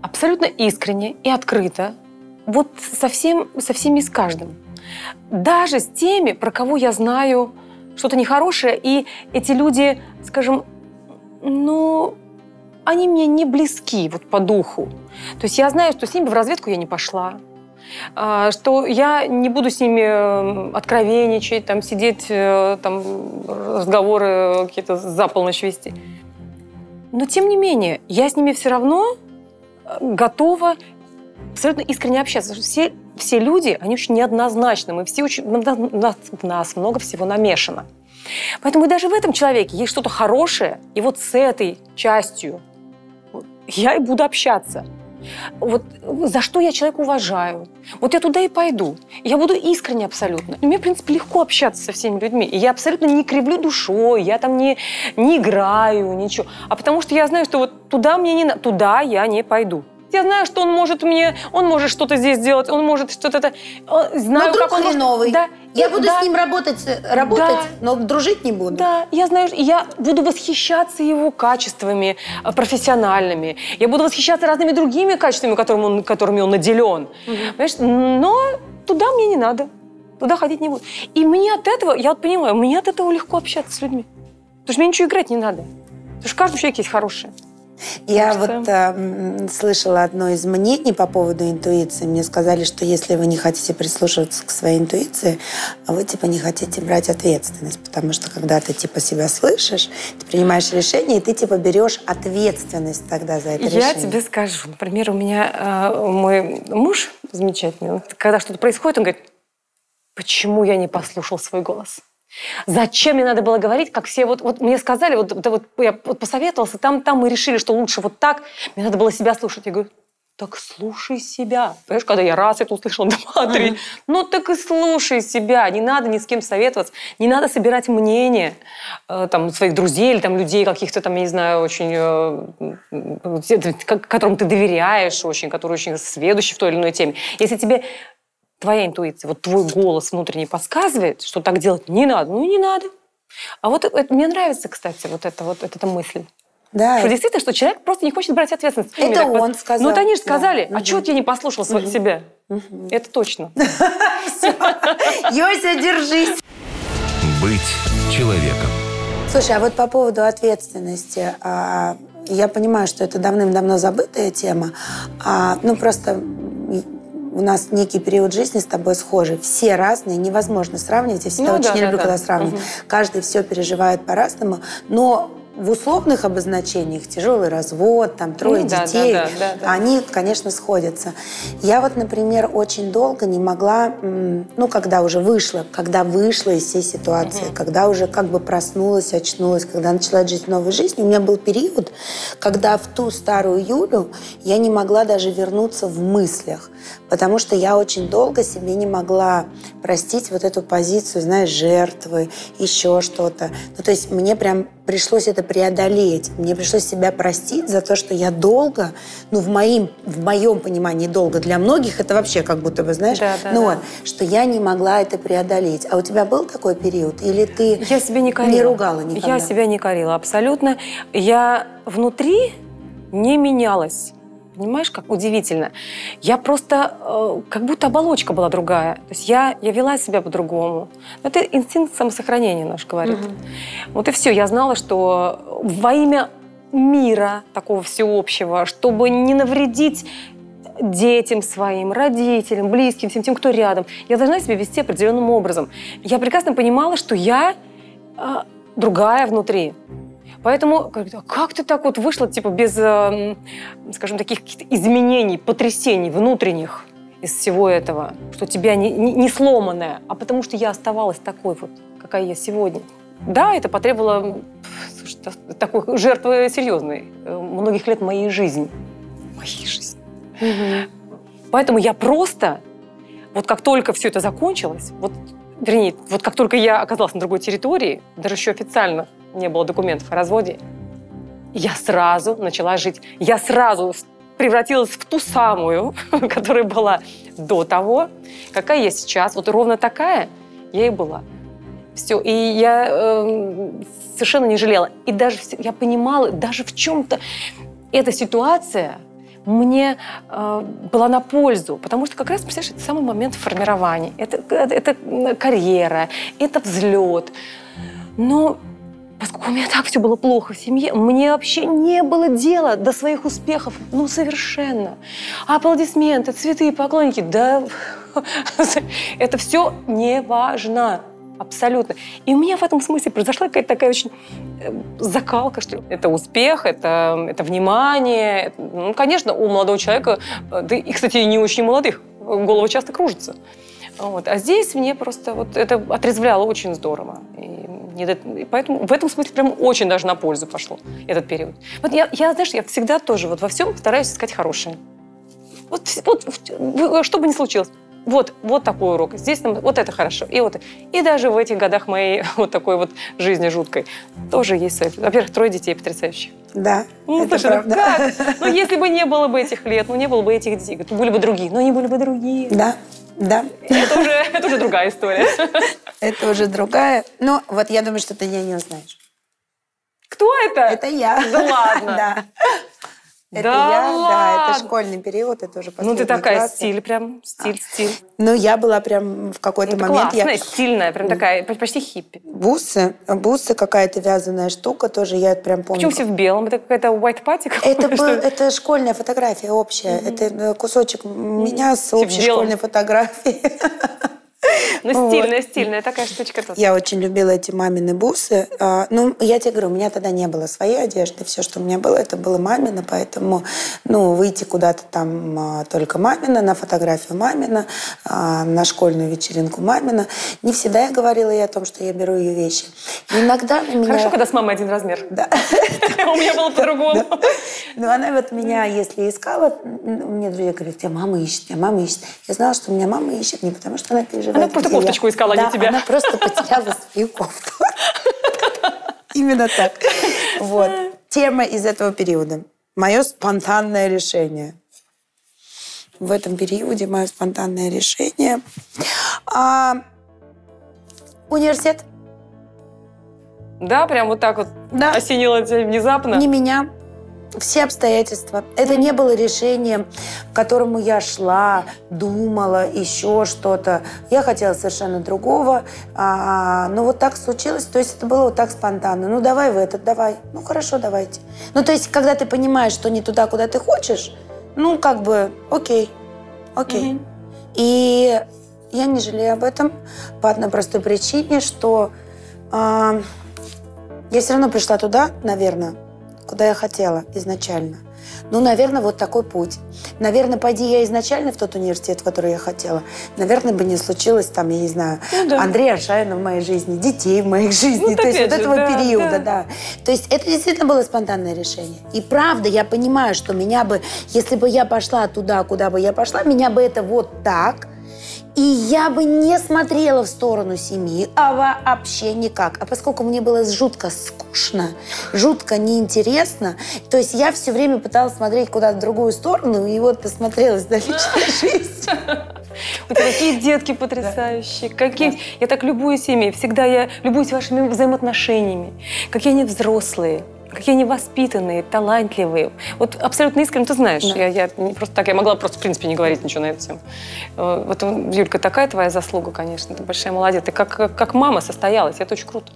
абсолютно искренне и открыто вот со, всем, со всеми и с каждым. Даже с теми, про кого я знаю что-то нехорошее, и эти люди, скажем, ну, они мне не близки вот по духу. То есть я знаю, что с ними в разведку я не пошла, что я не буду с ними э, откровенничать, там сидеть, э, там разговоры какие-то за полночь вести. Но тем не менее, я с ними все равно э, готова абсолютно искренне общаться. Все, все люди, они очень неоднозначны. Мы все очень, нас, у нас- много всего намешано. Поэтому даже в этом человеке есть что-то хорошее, и вот с этой частью я и буду общаться. Вот за что я человека уважаю. Вот я туда и пойду. Я буду искренне абсолютно. И мне, в принципе, легко общаться со всеми людьми. И я абсолютно не кривлю душой, я там не, не играю, ничего. А потому что я знаю, что вот туда мне не туда я не пойду. Я знаю, что он может мне, он может что-то здесь сделать, он может что-то это. Знаю, Но друг как он может- хреновый. Да, Я буду да. с ним работать, э, работать, Да. но дружить не буду. Да, я знаю, я буду восхищаться его качествами э, профессиональными. Я буду восхищаться разными другими качествами, которыми он, которыми он наделен. Понимаешь? Но туда мне не надо. Туда ходить не буду. И мне от этого, я вот понимаю, мне от этого легко общаться с людьми. Потому что мне ничего играть не надо. Потому что в каждом человеке есть хорошее. Я Что? вот э, слышала одно из мнений по поводу интуиции. Мне сказали, что если вы не хотите прислушиваться к своей интуиции, вы типа не хотите брать ответственность, потому что когда ты типа себя слышишь, ты принимаешь решение, и ты типа берешь ответственность тогда за это Я решение. тебе скажу. Например, у меня э, мой муж замечательный, когда что-то происходит, он говорит, почему я не послушал свой голос? Зачем мне надо было говорить, как все вот, вот мне сказали, вот, да вот я вот посоветовался, там, там мы решили, что лучше вот так, мне надо было себя слушать. Я говорю, так слушай себя. Понимаешь, когда я раз это услышала, [LAUGHS] два, три, ну так и слушай себя. Не надо ни с кем советоваться, не надо собирать мнение э, там, своих друзей или там, людей каких-то там, я не знаю, очень, э, которым ты доверяешь очень, которые очень сведущие в той или иной теме. Если тебе твоя интуиция, вот твой голос внутренний подсказывает, что так делать не надо, ну не надо. А вот это, мне нравится, кстати, вот эта вот эта мысль. Да, Что действительно, что человек просто не хочет брать ответственность. Это так вот. он сказал. Ну, вот они же Да. сказали, а Мгм. чего я не послушал сво- себя? Это точно. [LAUGHS] Йося, держись. Быть человеком. Слушай, а вот по поводу ответственности, а, я понимаю, что это давным-давно забытая тема, а, ну просто у нас некий период жизни с тобой схожий. Все разные, невозможно сравнивать. Я всегда Ну очень да, да, люблю, да. когда сравнивают. Мгм. Каждый все переживает по-разному, но в условных обозначениях тяжелый развод, там трое Ну да, да, детей, да, да, да. они, конечно, сходятся. Я вот, например, очень долго не могла, ну, когда уже вышла, когда вышла из всей ситуации, когда уже как бы проснулась, очнулась, когда начала жить новой жизнью, у меня был период, когда в ту старую Юлю я не могла даже вернуться в мыслях, потому что я очень долго себе не могла простить вот эту позицию, знаешь, жертвы, еще что-то. Ну, то есть мне прям пришлось это преодолеть. Мне пришлось себя простить за то, что я долго, ну, в, моим, в моем понимании долго, для многих это вообще как будто бы, знаешь, Да, да, ну, да. что я не могла это преодолеть. А у тебя был такой период? Или ты Я себя не корила. не ругала никогда? Я себя не корила, абсолютно. Я внутри не менялась. Понимаешь, как удивительно. Я просто, э, как будто оболочка была другая. То есть я, я вела себя по-другому. Это инстинкт самосохранения наш говорит. Вот и все. Я знала, что во имя мира такого всеобщего, чтобы не навредить детям своим, родителям, близким, всем тем, кто рядом. Я должна себя вести определенным образом. Я прекрасно понимала, что я а, другая внутри. Поэтому как ты так вот вышла, типа, без, эм, скажем, таких изменений, потрясений внутренних из всего этого, что тебя не, не, не сломанная, а потому что я оставалась такой вот, какая я сегодня. Да, это потребовало слушай, та- такой жертвы серьезной, э, многих лет моей жизни. Моей жизни. Поэтому я просто, вот как только все это закончилось, вот, вернее, вот как только я оказалась на другой территории, даже еще официально не было документов о разводе, я сразу начала жить. Я сразу превратилась в ту самую, [LAUGHS] которая была до того, какая я сейчас. Вот ровно такая я и была. Все. И я эм, совершенно не жалела. И даже я понимала, даже в чем-то эта ситуация мне э, была на пользу, потому что как раз, представляешь, это самый момент формирования. Это, это, это, карьера, это взлет. Но поскольку у меня так все было плохо в семье, мне вообще не было дела до своих успехов, ну, совершенно. Аплодисменты, цветы, поклонники, да, [LAUGHS] это все не важно. Абсолютно. И у меня в этом смысле произошла какая-то такая очень э, закалка, что ли. Это успех, это, это внимание. Ну, конечно, у молодого человека, э, да и, кстати, не очень молодых, голова часто кружится. Вот. А здесь мне просто вот это отрезвляло очень здорово. И, не до- поэтому в этом смысле прям очень даже на пользу пошло этот период. Вот я, я, знаешь, я всегда тоже вот во всем стараюсь искать хорошее. Вот, вот в- что бы ни случилось. Вот, вот такой урок. Здесь нам, вот это хорошо. И, вот, и даже в этих годах моей [LAUGHS] вот такой вот жизни жуткой тоже есть свои. Во-первых, трое детей потрясающих. Да, Ну, это слушай, ну правда. как? [LAUGHS] Ну, если бы не было бы этих лет, ну, не было бы этих детей, то были бы другие. Но они были бы другие. Да, да. Это уже, это уже другая история. [LAUGHS] Это уже другая. Но вот я думаю, что ты меня не узнаешь. Кто это? Это я. Да ладно? [LAUGHS] Да. Это Да я, да, ладно? это школьный период, это уже Ну, ты такая классы. стиль прям, стиль, стиль. Ну, я была прям в какой-то Это момент... классная, Я... стильная, прям такая, почти хиппи. Бусы, бусы, какая-то вязаная штука тоже, я прям помню. Почему все в белом? Это какая-то white party? Это, был- это школьная фотография общая. Это э, кусочек меня с общей школьной фотографией. [LAUGHS] [LAUGHS] Ну, вот. стильная, стильная такая штучка тут. Я очень любила эти мамины бусы. А, Ну, я тебе говорю, у меня тогда не было своей одежды. Все, что у меня было, это было мамина. Поэтому, ну, выйти куда-то там а, только мамина, на фотографию мамина, на школьную вечеринку мамина. Не всегда я говорила ей о том, что я беру ее вещи. Иногда на меня... Хорошо, когда с мамой один размер. [LAUGHS] Да. [LAUGHS] У меня было по-другому. Ну, она вот меня, если искала, мне друзья говорят, тебя мама ищет, тебя мама ищет. Я знала, что меня мама ищет не потому, что она переживает. Она просто где я. кофточку искала, а не Да, тебя. она просто потеряла свою кофту. Именно так. Вот. Тема из этого периода. Мое спонтанное решение. В этом периоде мое спонтанное решение. А, университет. Да, прям вот так вот Да. осенило тебя внезапно. Не меня. Все обстоятельства. Это не было решением, к которому я шла, думала, еще что-то. Я хотела совершенно другого. А, но вот так случилось. То есть это было вот так спонтанно. Ну, давай в этот, давай. Ну, хорошо, давайте. Ну, то есть, когда ты понимаешь, что не туда, куда ты хочешь, ну, как бы, окей, окей. Мгм. И я не жалею об этом по одной простой причине, что а, я все равно пришла туда, наверное, куда я хотела изначально. Ну, наверное, вот такой путь. Наверное, пойди я изначально в тот университет, в который я хотела, наверное, бы не случилось там, я не знаю, Ну да. Андрея Шайна в моей жизни, детей в моих жизни. Ну, То есть опять вот же, этого да, периода, да. да. То есть это действительно было спонтанное решение. И правда, я понимаю, что меня бы, если бы я пошла туда, куда бы я пошла, меня бы это вот так, и я бы не смотрела в сторону семьи, а вообще никак. А поскольку мне было жутко скучно, жутко неинтересно, то есть я все время пыталась смотреть куда-то в другую сторону, и вот посмотрелась на личную [LAUGHS] жизнь. У тебя такие детки потрясающие. Какие... Я так любуюсь ими. Всегда я любуюсь вашими взаимоотношениями. Какие они взрослые. Какие они воспитанные, талантливые. Вот абсолютно искренне, ты знаешь, Да. я, я не просто так, я могла просто, в принципе, не говорить ничего на эту тему. Э, Вот, Юлька, такая твоя заслуга, конечно, ты большая молодец. Ты как, как, как мама состоялась, это очень круто.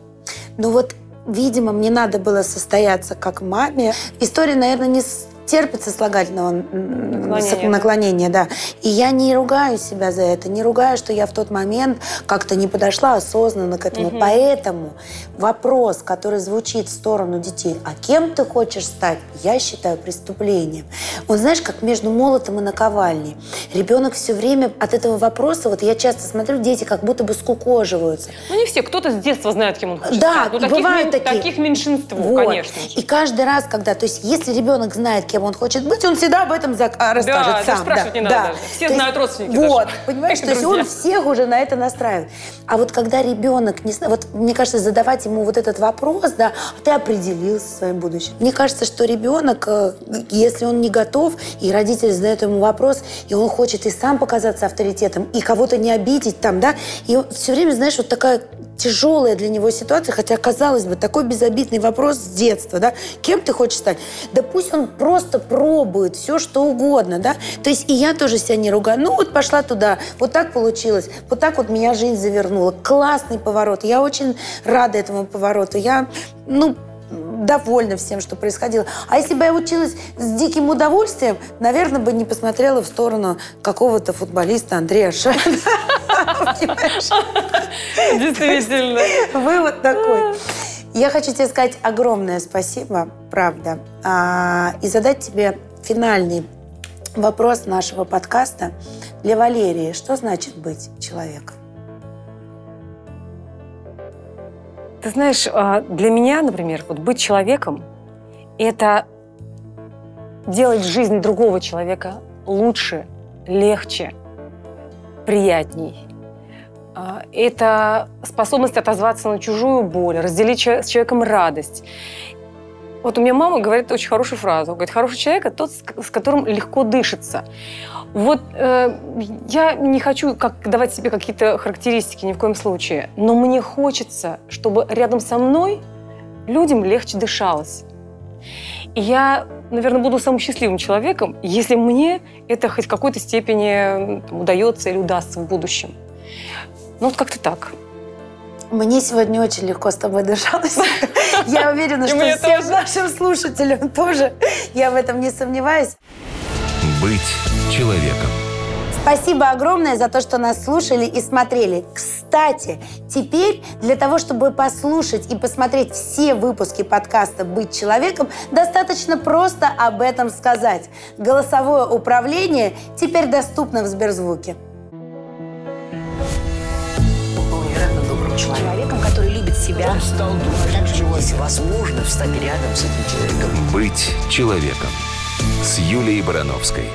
Ну вот, видимо, мне надо было состояться как маме. История, наверное, не с- терпит сослагательного м, Наклонения, да. наклонения, да. И я не ругаю себя за это, не ругаю, что я в тот момент как-то не подошла осознанно к этому. Мгм. Поэтому вопрос, который звучит в сторону детей, а кем ты хочешь стать, я считаю преступлением. Вот знаешь, как между молотом и наковальней. Ребенок все время от этого вопроса, вот я часто смотрю, дети как будто бы скукоживаются. Ну, не все. Кто-то с детства знает, кем он хочет Да, стать. Ну, таких, бывают такие. таких меньшинство, Вот. конечно же. И каждый раз, когда, то есть, если ребенок знает, кем он хочет быть, он всегда об этом а, расскажет даже сам. спрашивать не надо даже. Все То есть, знают родственники Вот, даже. понимаешь, [LAUGHS] то есть он всех уже на это настраивает. А вот когда ребенок не знает, вот мне кажется, задавать ему вот этот вопрос, да, а ты определился со своим будущим. Мне кажется, что ребенок, э, если он не готов, и родители задают ему вопрос, и он хочет и сам показаться авторитетом, и кого-то не обидеть там, да, и все время, знаешь, вот такая тяжелая для него ситуация, хотя, казалось бы, такой безобидный вопрос с детства, да, кем ты хочешь стать? Да пусть он просто пробует все, что угодно, да, то есть и я тоже себя не ругаю, ну вот пошла туда, вот так получилось, вот так вот меня жизнь завернула, классный поворот, я очень рада этому повороту, я, ну, довольна всем, что происходило. А если бы я училась с диким удовольствием, наверное, бы не посмотрела в сторону какого-то футболиста Андрея. Понимаешь? Действительно. Вывод такой. Я хочу тебе сказать огромное спасибо, правда, А, и задать тебе финальный вопрос нашего подкаста для Валерии. Что значит быть человеком? Ты знаешь, а, для меня, например, вот быть человеком – это делать жизнь другого человека лучше, легче, приятней. А, Это способность отозваться на чужую боль, разделить с человеком радость. Вот у меня мама говорит очень хорошую фразу. Говорит, хороший человек – это тот, с которым легко дышится. Вот э, я не хочу как, давать себе какие-то характеристики ни в коем случае, но мне хочется, чтобы рядом со мной людям легче дышалось. И я, наверное, буду самым счастливым человеком, если мне это хоть в какой-то степени там, удается или удастся в будущем. Ну, вот как-то так. Мне сегодня очень легко с тобой дышалось. [LAUGHS] Я уверена, И что мне всем нашим слушателям тоже. Я в этом не сомневаюсь. Быть человеком. Спасибо огромное за то, что нас слушали и смотрели. Кстати, теперь для того, чтобы послушать и посмотреть все выпуски подкаста «Быть человеком», достаточно просто об этом сказать. Голосовое управление теперь доступно в Сберзвуке. Был невероятно добрым человеком, который любит себя. А также, если возможно, встать рядом с этим человеком. Быть человеком. С Юлией Барановской.